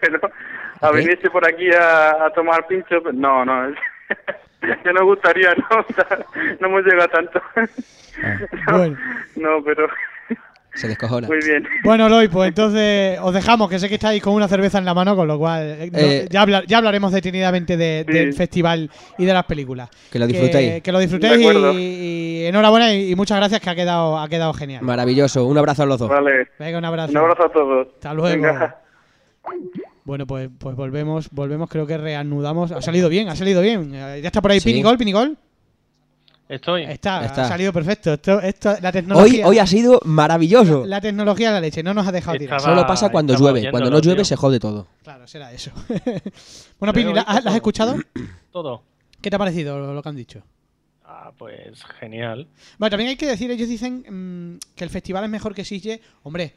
S9: pero a venirse por aquí a, a tomar pincho, pues, no, no. Ya [LAUGHS] nos gustaría, ¿no? [LAUGHS] O sea, no hemos llegado a tanto. No,
S2: Bueno.
S9: no, pero
S3: Se descojona.
S9: muy bien.
S2: Bueno, Loy, pues entonces os dejamos, que sé que estáis con una cerveza en la mano, con lo cual eh, no-
S3: Eh,
S2: ya, habla- ya hablaremos detenidamente de-
S9: Sí.
S2: del festival y de las películas.
S3: Que lo disfrutéis.
S2: Que, que lo disfrutéis y, y enhorabuena y, y muchas gracias que ha quedado, ha quedado genial.
S3: Maravilloso. Un abrazo a los dos.
S9: Vale.
S2: Venga, un abrazo.
S9: Un abrazo a todos.
S2: Hasta luego.
S9: Venga.
S2: Bueno, pues, pues volvemos, volvemos, creo que reanudamos. Ha salido bien, ha salido bien. Ya está por ahí
S3: Sí.
S2: Pinigol, Pinigol.
S4: Estoy.
S2: Está,
S3: Está.
S2: ha salido perfecto. Esto, esto, la
S3: Hoy,
S2: tecnología.
S3: hoy ha sido maravilloso.
S2: La tecnología de la leche, no nos ha dejado tirar.
S3: Solo pasa cuando llueve. Cuando no llueve
S4: tío.
S3: se jode todo.
S2: Claro, será eso. [LAUGHS] bueno, Pini, ¿la,
S4: oído
S2: ¿la has escuchado? [CLEARS THROAT]
S4: Todo.
S2: ¿Qué te ha parecido lo, lo que han dicho?
S4: Ah, pues genial.
S2: Bueno, también hay que decir, ellos dicen mm, que el festival es mejor que Sitges. Hombre,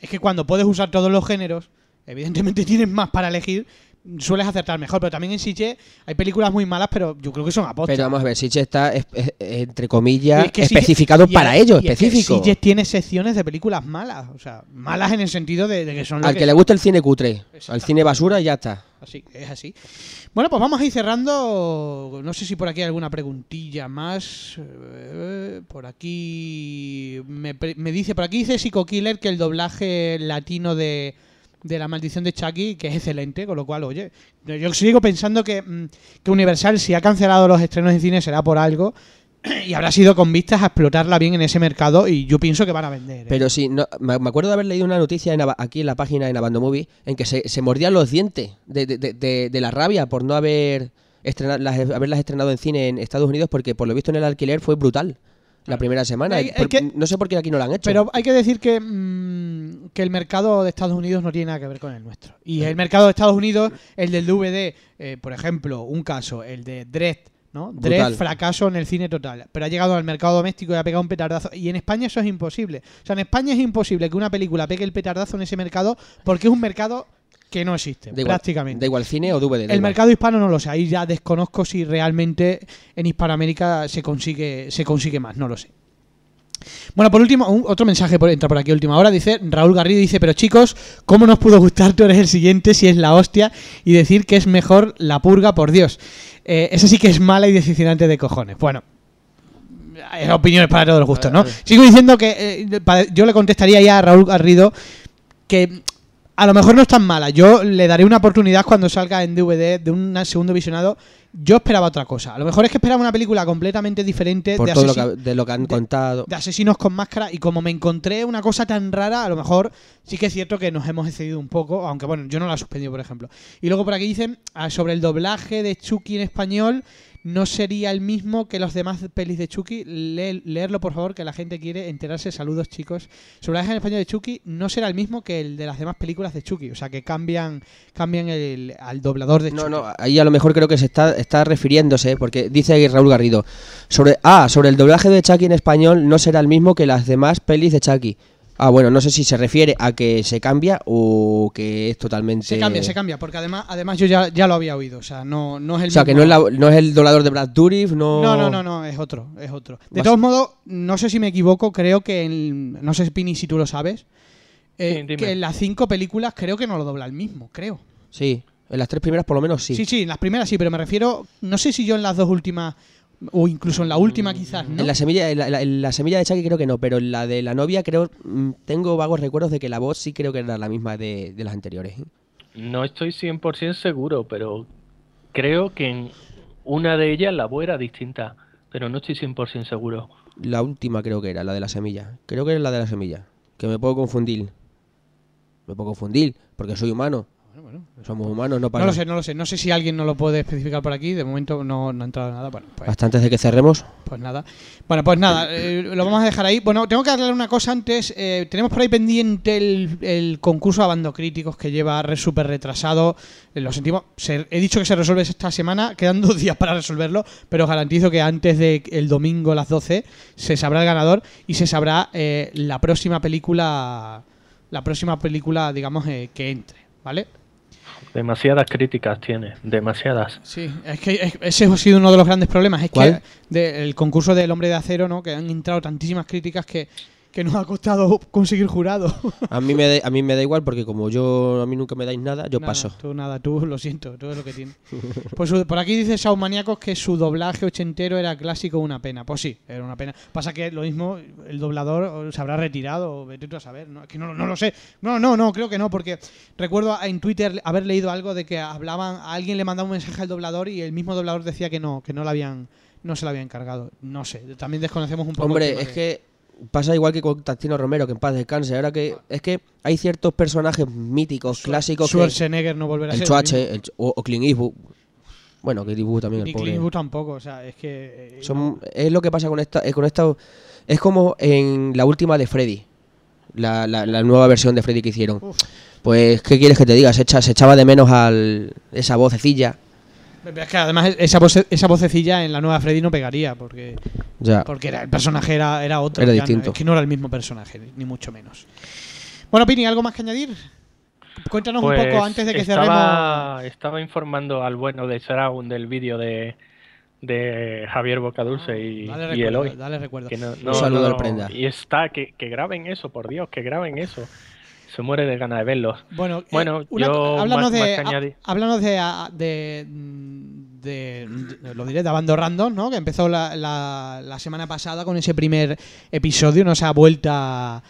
S2: es que cuando puedes usar todos los géneros, evidentemente [LAUGHS] tienes más para elegir, sueles acertar mejor. Pero también en Sitges hay películas muy malas, pero yo creo que son apostas.
S3: Pero vamos a ver, Sitges está, es- es- entre comillas,
S2: es que
S3: especificado para ello,
S2: es que
S3: específico.
S2: Sitges tiene secciones de películas malas. O sea, malas en el sentido de, de que son
S3: Al que le
S2: son.
S3: guste el cine cutre, al cine basura y ya está.
S2: Así, es así. Bueno, pues vamos a ir cerrando. No sé si por aquí hay alguna preguntilla más. Eh, por aquí me, me dice, por aquí dice Psycho Killer que el doblaje latino de, de La maldición de Chucky, que es excelente, con lo cual, oye, yo sigo pensando que, mm, que Universal si ha cancelado los estrenos en cine será por algo [CLEARS THROAT] y habrá sido con vistas a explotarla bien en ese mercado y yo pienso que van a vender. ¿eh?
S3: Pero sí, no, me acuerdo de haber leído una noticia en aquí en la página en Abando Movie en que se, se mordían los dientes de, de- de- de- de la rabia por no haber estrenado, las, haberlas estrenado en cine en Estados Unidos porque por lo visto en el alquiler fue brutal la primera semana.
S2: Hay- que-
S3: no sé por qué aquí no la han hecho.
S2: Pero hay que decir que, mm, que el mercado de Estados Unidos no tiene nada que ver con el nuestro. Y el mercado de Estados Unidos, el del DVD, eh, por ejemplo, un caso, el de Dredd, ¿no? Dredd, fracaso en el cine total. Pero ha llegado al mercado doméstico y ha pegado un petardazo. Y en España eso es imposible. O sea, en España es imposible que una película pegue el petardazo en ese mercado porque es un mercado que no existe,
S3: da igual,
S2: prácticamente.
S3: Da igual cine o DVD.
S2: El
S3: igual.
S2: mercado hispano no lo sé, ahí ya desconozco si realmente en Hispanoamérica se consigue, se consigue más, no lo sé. Bueno, por último, un- otro mensaje por, entra por aquí última hora, dice Raúl Garrido, dice, pero chicos, ¿cómo nos pudo gustar tú eres el siguiente si es la hostia y decir que es mejor la purga, por Dios? Eh, esa sí que es mala y decepcionante de cojones. Bueno, es opiniones para todos los gustos, ¿no? Sigo diciendo que eh, yo le contestaría ya a Raúl Garrido que a lo mejor no es tan mala. Yo le daré una oportunidad cuando salga en DVD de un segundo visionado. Yo esperaba otra cosa. A lo mejor es que esperaba una película completamente diferente
S3: por
S2: de,
S3: todo lo que, de lo que han contado.
S2: de asesinos con máscara y como me encontré una cosa tan rara, a lo mejor sí que es cierto que nos hemos excedido un poco, aunque bueno, yo no la he suspendido, por ejemplo. Y luego por aquí dicen ah, sobre el doblaje de Chucky en español. No sería el mismo que los demás pelis de Chucky. Le- leerlo, por favor, que la gente quiere enterarse. Saludos, chicos. Sobre el doblaje en español de Chucky no será el mismo que el de las demás películas de Chucky. O sea, que cambian cambian el, al doblador de
S3: No,
S2: Chucky.
S3: no, ahí a lo mejor creo que se está, está refiriéndose, porque dice Raúl Garrido, sobre ah, sobre el doblaje de Chucky en español no será el mismo que las demás pelis de Chucky. Ah, bueno, no sé si se refiere a que se cambia o que es totalmente...
S2: Se cambia, se cambia, porque además, además yo ya, ya lo había oído. O sea, no, no es el
S3: O sea, que no es, la- no es el doblador de Brad Dourif, no...
S2: No, no, no, no, es otro, es otro. De
S3: Vas-
S2: todos modos, no sé si me equivoco, creo que en, no sé Pini si tú lo sabes, eh,
S4: Sí,
S2: que en las cinco películas creo que no lo dobla el mismo, creo.
S3: Sí, en las tres primeras por lo menos sí.
S2: Sí, sí, en las primeras sí, pero me refiero, no sé si yo en las dos últimas o incluso en la última quizás, ¿no?
S3: En la semilla, en la, en semilla de Chucky creo que no, pero en la de la novia creo, mm, tengo vagos recuerdos de que la voz sí creo que era la misma de, de las anteriores. ¿eh?
S4: No estoy 100% seguro, pero creo que en una de ellas la voz era distinta, pero no estoy 100% seguro.
S3: La última creo que era, la de la semilla. Creo que era la de la semilla. Que me puedo confundir. Me puedo confundir, porque soy humano. Somos humanos, no para...
S2: No lo sé, no lo sé. No sé si alguien no lo puede especificar por aquí. De momento no, no ha entrado nada. Bueno, pues,
S3: Hasta antes de que cerremos.
S2: pues nada. Bueno, pues nada. eh, lo vamos a dejar ahí. Bueno, tengo que darle una cosa antes. eh, tenemos por ahí pendiente el, el concurso de Bando Críticos que lleva súper retrasado. Eh, lo sentimos. Se- he dicho que se resuelve esta semana. Quedan dos días para resolverlo. Pero os garantizo que antes de el domingo a las 12 se sabrá el ganador y se sabrá eh, la próxima película. La próxima película, digamos, eh, que entre. ¿Vale?
S4: Demasiadas críticas tiene, demasiadas.
S2: Sí, es que es- ese ha sido uno de los grandes problemas. Es
S3: ¿Cuál?
S2: que del concurso del hombre de acero, ¿no? Que han entrado tantísimas críticas que, que nos ha costado conseguir jurado.
S3: A mí, me da, a mí me da igual porque como yo a mí nunca me dais nada, yo
S2: Nada,
S3: paso.
S2: Tú nada, tú lo siento, tú es lo que tienes. Pues por aquí dice Shaun Maníacos que su doblaje ochentero era clásico una pena. Pues sí, era una pena. Pasa que lo mismo, el doblador se habrá retirado, vete tú a saber, ¿no? Es que no, no lo sé. No, no, no, creo que no, porque recuerdo en Twitter haber leído algo de que hablaban, a alguien le mandaba un mensaje al doblador y el mismo doblador decía que no, que no lo habían, no se lo habían encargado. No sé, también desconocemos un poco.
S3: Hombre, es que pasa igual que con Tantino Romero, que en paz descanse. Ahora que es que hay ciertos personajes míticos, clásicos que
S2: Schwarzenegger no volverá a
S3: el
S2: ser.
S3: Chuache el o, o Clint Eastwood. Bueno, Clint Eastwood también,
S2: Ni
S3: el.
S2: Clint Eastwood tampoco, o sea, es que... eh,
S3: Son- es lo que pasa con esta, eh, con esta. Es como en la última de Freddy. La, la- la nueva versión de Freddy que hicieron.
S2: Uf.
S3: Pues, ¿qué quieres que te diga? Se, echa- se echaba de menos al esa vocecilla.
S2: Es que además esa, voce- esa vocecilla en la nueva Freddy no pegaría, porque,
S3: Ya.
S2: porque era, el personaje era, era otro.
S3: Era
S2: ya no-
S3: distinto.
S2: es que no era el mismo personaje, ni- mucho menos. Bueno, Pini, ¿algo más que añadir? Cuéntanos un poco
S4: Pues
S2: antes de que cerremos.
S4: estaba, estaba informando al bueno de Saraun del vídeo de, de Javier Bocadulce y,
S2: Dale
S4: y
S2: recuerdo,
S4: Eloy.
S2: dale recuerdo.
S4: Que no-
S3: Un saludo
S4: no-
S3: al Prenda.
S4: Y está, que, que graben eso, por Dios, que graben eso. Se muere de ganas de verlos.
S2: Bueno, eh,
S4: Bueno,
S2: una-
S4: yo
S2: háblanos,
S4: más-
S2: de,
S4: más añadir.
S2: háblanos de, a- de, de- de- lo diré, de Abando Random, ¿no? Que empezó la, la- la semana pasada con ese primer episodio, ¿no? Esa vuelta,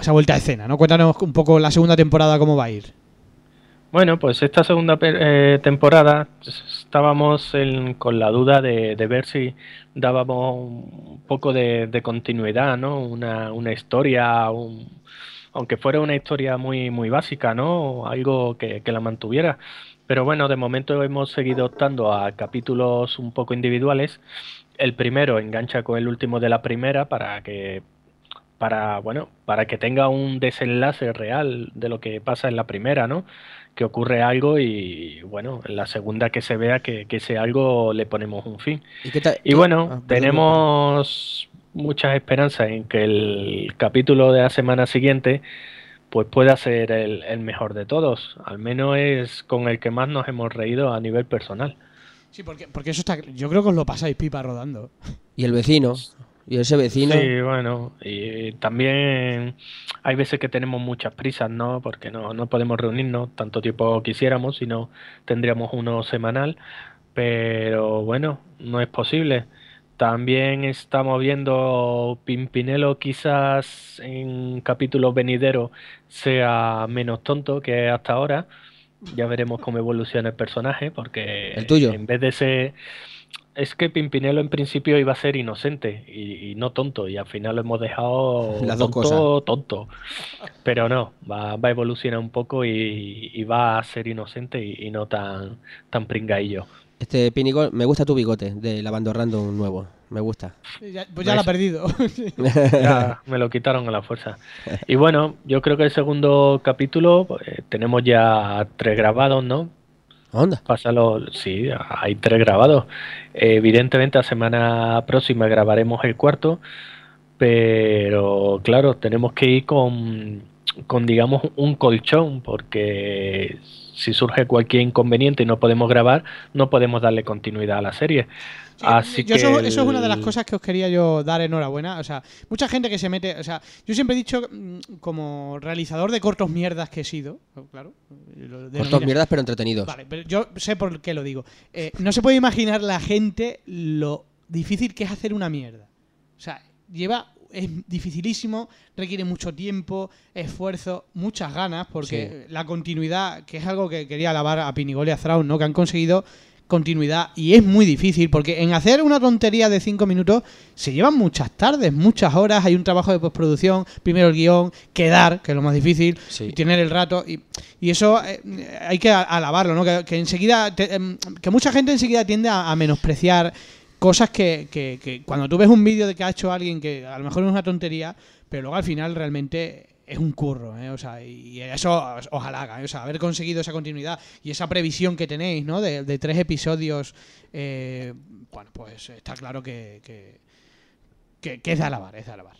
S2: esa vuelta a escena, ¿no? Cuéntanos un poco la segunda temporada cómo va a ir.
S4: Bueno, pues esta segunda eh, temporada estábamos en- con la duda de, de ver si dábamos un poco de, de continuidad, ¿no? Una, una historia, un- aunque fuera una historia muy, muy básica, ¿no? Algo que, que la mantuviera. Pero bueno, de momento hemos seguido optando a capítulos un poco individuales. El primero engancha con el último de la primera para que para bueno para que tenga un desenlace real de lo que pasa en la primera no que ocurre algo y bueno en la segunda que se vea que, que ese algo le ponemos un fin
S3: ¿Y, qué tal-
S4: y
S3: qué-
S4: bueno
S3: ah,
S4: tenemos muchas esperanzas en que el capítulo de la semana siguiente pues pueda ser el, el mejor de todos al menos es con el que más nos hemos reído a nivel personal
S2: Sí, porque, porque eso está. Yo creo que os lo pasáis pipa rodando.
S3: Y el vecino. Y ese vecino.
S4: Sí, bueno, y también hay veces que tenemos muchas prisas, ¿no? Porque no, no podemos reunirnos tanto tiempo quisiéramos, sino tendríamos uno semanal, pero bueno, no es posible. También estamos viendo Pimpinelo quizás en capítulos venideros sea menos tonto que hasta ahora. Ya veremos cómo evoluciona el personaje, porque
S3: ¿El tuyo?
S4: en vez de ser es que Pimpinelo en principio iba a ser inocente y, y no tonto, y al final lo hemos dejado [LAUGHS]
S3: Las
S4: tonto, tonto. Pero no, va, va a evolucionar un poco y, y va a ser inocente y, y no tan, tan pringaillo.
S3: Este Pinigol, me gusta tu bigote de lavando random nuevo. Me gusta.
S2: Ya- pues ya lo ha perdido. [LAUGHS]
S4: Ya me lo quitaron a la fuerza. Y bueno, yo creo que el segundo capítulo pues, tenemos ya tres grabados, ¿no?
S3: Onda.
S4: Pásalo, sí, hay tres grabados. Eh, evidentemente, la semana próxima grabaremos el cuarto, pero claro, tenemos que ir con, con digamos, un colchón, porque si surge cualquier inconveniente y no podemos grabar, no podemos darle continuidad a la serie. Así
S2: Yo
S4: que
S2: eso, eso es una de las cosas que os quería yo dar enhorabuena. O sea, mucha gente que se mete. O sea, yo siempre he dicho, mm, como realizador de cortos mierdas que he sido, claro. lo
S3: Cortos mierdas, pero entretenidos.
S2: Vale, pero yo sé por qué lo digo. Eh, no se puede imaginar la gente lo difícil que es hacer una mierda. O sea, lleva. Es dificilísimo, requiere mucho tiempo, esfuerzo, muchas ganas, porque la continuidad, que es algo que quería alabar a Pinigol y a Thrawn, ¿no? Que han conseguido continuidad y es muy difícil porque en hacer una tontería de 5 minutos se llevan muchas tardes, muchas horas, hay un trabajo de postproducción, primero el guion, quedar, que es lo más difícil,
S3: Sí.
S2: y tener el rato y, y eso eh, hay que alabarlo, ¿no? Que, que enseguida, te- em, que mucha gente enseguida tiende a, a menospreciar cosas que, que- que cuando tú ves un vídeo de que ha hecho alguien que a lo mejor es una tontería, pero luego al final realmente es un curro, ¿eh? O sea, y eso os, halaga, ¿eh? O sea, haber conseguido esa continuidad y esa previsión que tenéis, ¿no? De, de tres episodios, eh, bueno, pues está claro que, que, que- que es de alabar, es de alabar.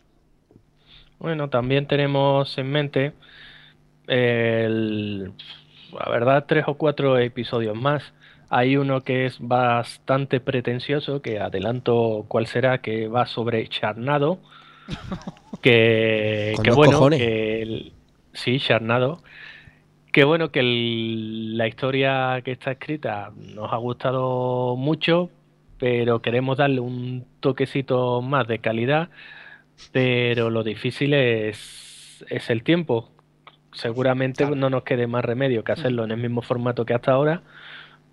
S4: Bueno, también tenemos en mente el, la verdad, tres o cuatro episodios más. Hay uno que es bastante pretencioso, que adelanto cuál será, que va sobre Charnado. [LAUGHS] Que,
S3: Con
S4: que
S3: dos
S4: bueno,
S3: cojones.
S4: que el- sí, Charnado. Que bueno, que el- la historia que está escrita nos ha gustado mucho, pero queremos darle un toquecito más de calidad pero lo difícil es, es el tiempo. Seguramente no nos quede más remedio que hacerlo en el mismo formato que hasta ahora,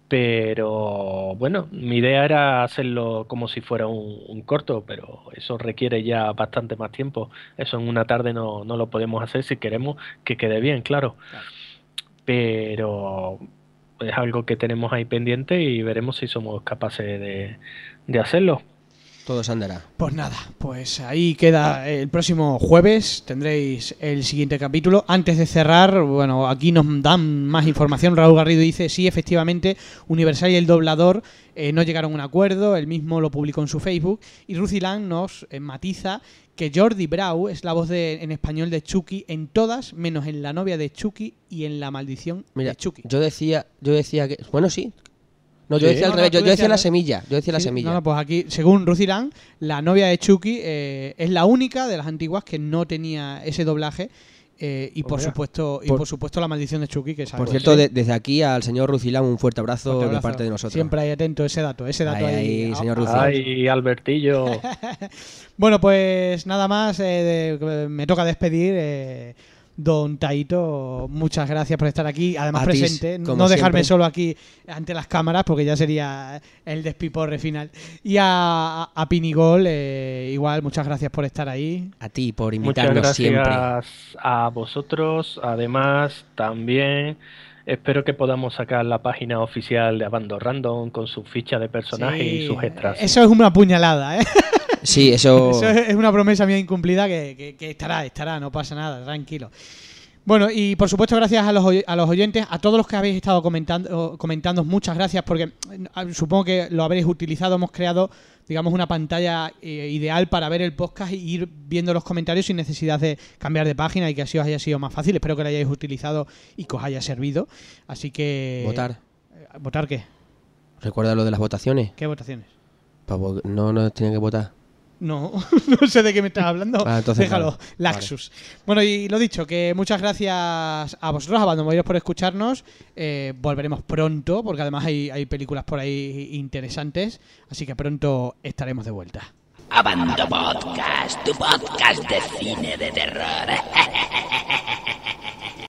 S4: pero bueno, mi idea era hacerlo como si fuera un, un corto, pero eso requiere ya bastante más tiempo. Eso en una tarde no, no lo podemos hacer si queremos que quede bien, claro. Pero es algo que tenemos ahí pendiente y veremos si somos capaces de, de hacerlo.
S3: Todo se andará.
S2: Pues nada, pues ahí queda el próximo jueves, tendréis el siguiente capítulo. Antes de cerrar, bueno, aquí nos dan más información. Raúl Garrido dice, sí, efectivamente, Universal y el doblador eh, no llegaron a un acuerdo, él mismo lo publicó en su Facebook. Y Ruthie Lang nos eh, matiza que Jordi Brau es la voz de, en español de Chucky en todas, menos en La novia de Chucky y en La maldición
S3: Mira,
S2: de Chucky.
S3: yo decía, yo decía que. Bueno, sí. No, yo
S2: Sí.
S3: decía al
S2: No, no,
S3: revés, yo, decía la semilla. Yo decía la semilla.
S2: No, no, pues aquí, según Ruth Irán, la novia de Chucky eh, es la única de las antiguas que no tenía ese doblaje. eh, y
S4: Pues
S2: por supuesto y
S3: Por-
S2: por, supuesto la maldición de Chucky que es
S3: Por cierto, de- desde aquí al señor Rucilán un fuerte abrazo,
S2: Fuerte
S3: de
S2: abrazo.
S3: parte de nosotros.
S2: siempre hay atento ese dato ese dato
S3: Ahí,
S2: ahí,
S3: ahí,
S2: Ah,
S3: señor
S2: ah,
S3: Rucilán.
S4: Ay, Albertillo. [LAUGHS]
S2: bueno pues nada más eh, de- me toca despedir eh, Don Taito, muchas gracias por estar aquí, además presente, no dejarme
S3: siempre.
S2: solo aquí ante las cámaras porque ya sería el despiporre final. Y a, a Pinigol, eh, igual, muchas gracias por estar ahí.
S3: A ti por
S4: Muchas
S3: invitarnos
S4: gracias
S3: siempre.
S4: a vosotros. Además, también espero que podamos sacar la página oficial de Abando Random con su ficha de personaje
S2: Sí,
S4: y sus extras.
S2: Eso es una puñalada, ¿eh? [LAUGHS]
S3: Sí, eso. [LAUGHS]
S2: Eso es una promesa mía incumplida que, que- que estará, estará, no pasa nada, tranquilo. Bueno, y por supuesto gracias a los, a los oyentes, a todos los que habéis estado comentando, comentando muchas gracias porque eh, supongo que lo habréis utilizado, hemos creado, digamos, una pantalla eh, ideal para ver el podcast e ir viendo los comentarios sin necesidad de cambiar de página y que así os haya sido más fácil. Espero que lo hayáis utilizado y que os haya servido. Así que...
S3: Votar.
S2: Eh, ¿Votar qué?
S3: Recuerda lo de las votaciones.
S2: ¿Qué votaciones?
S3: Pa vo- No, no tienen que votar.
S2: No, [LAUGHS] no sé de qué me estás hablando.
S3: Ah, entonces
S2: Déjalo. Laxus. Bueno, y lo dicho, que muchas gracias a vosotros, a Bandomovidos, por escucharnos. Eh, volveremos pronto, porque además hay, hay películas por ahí interesantes. Así que pronto estaremos de vuelta.
S1: Abando Podcast, tu podcast de cine de terror. [LAUGHS]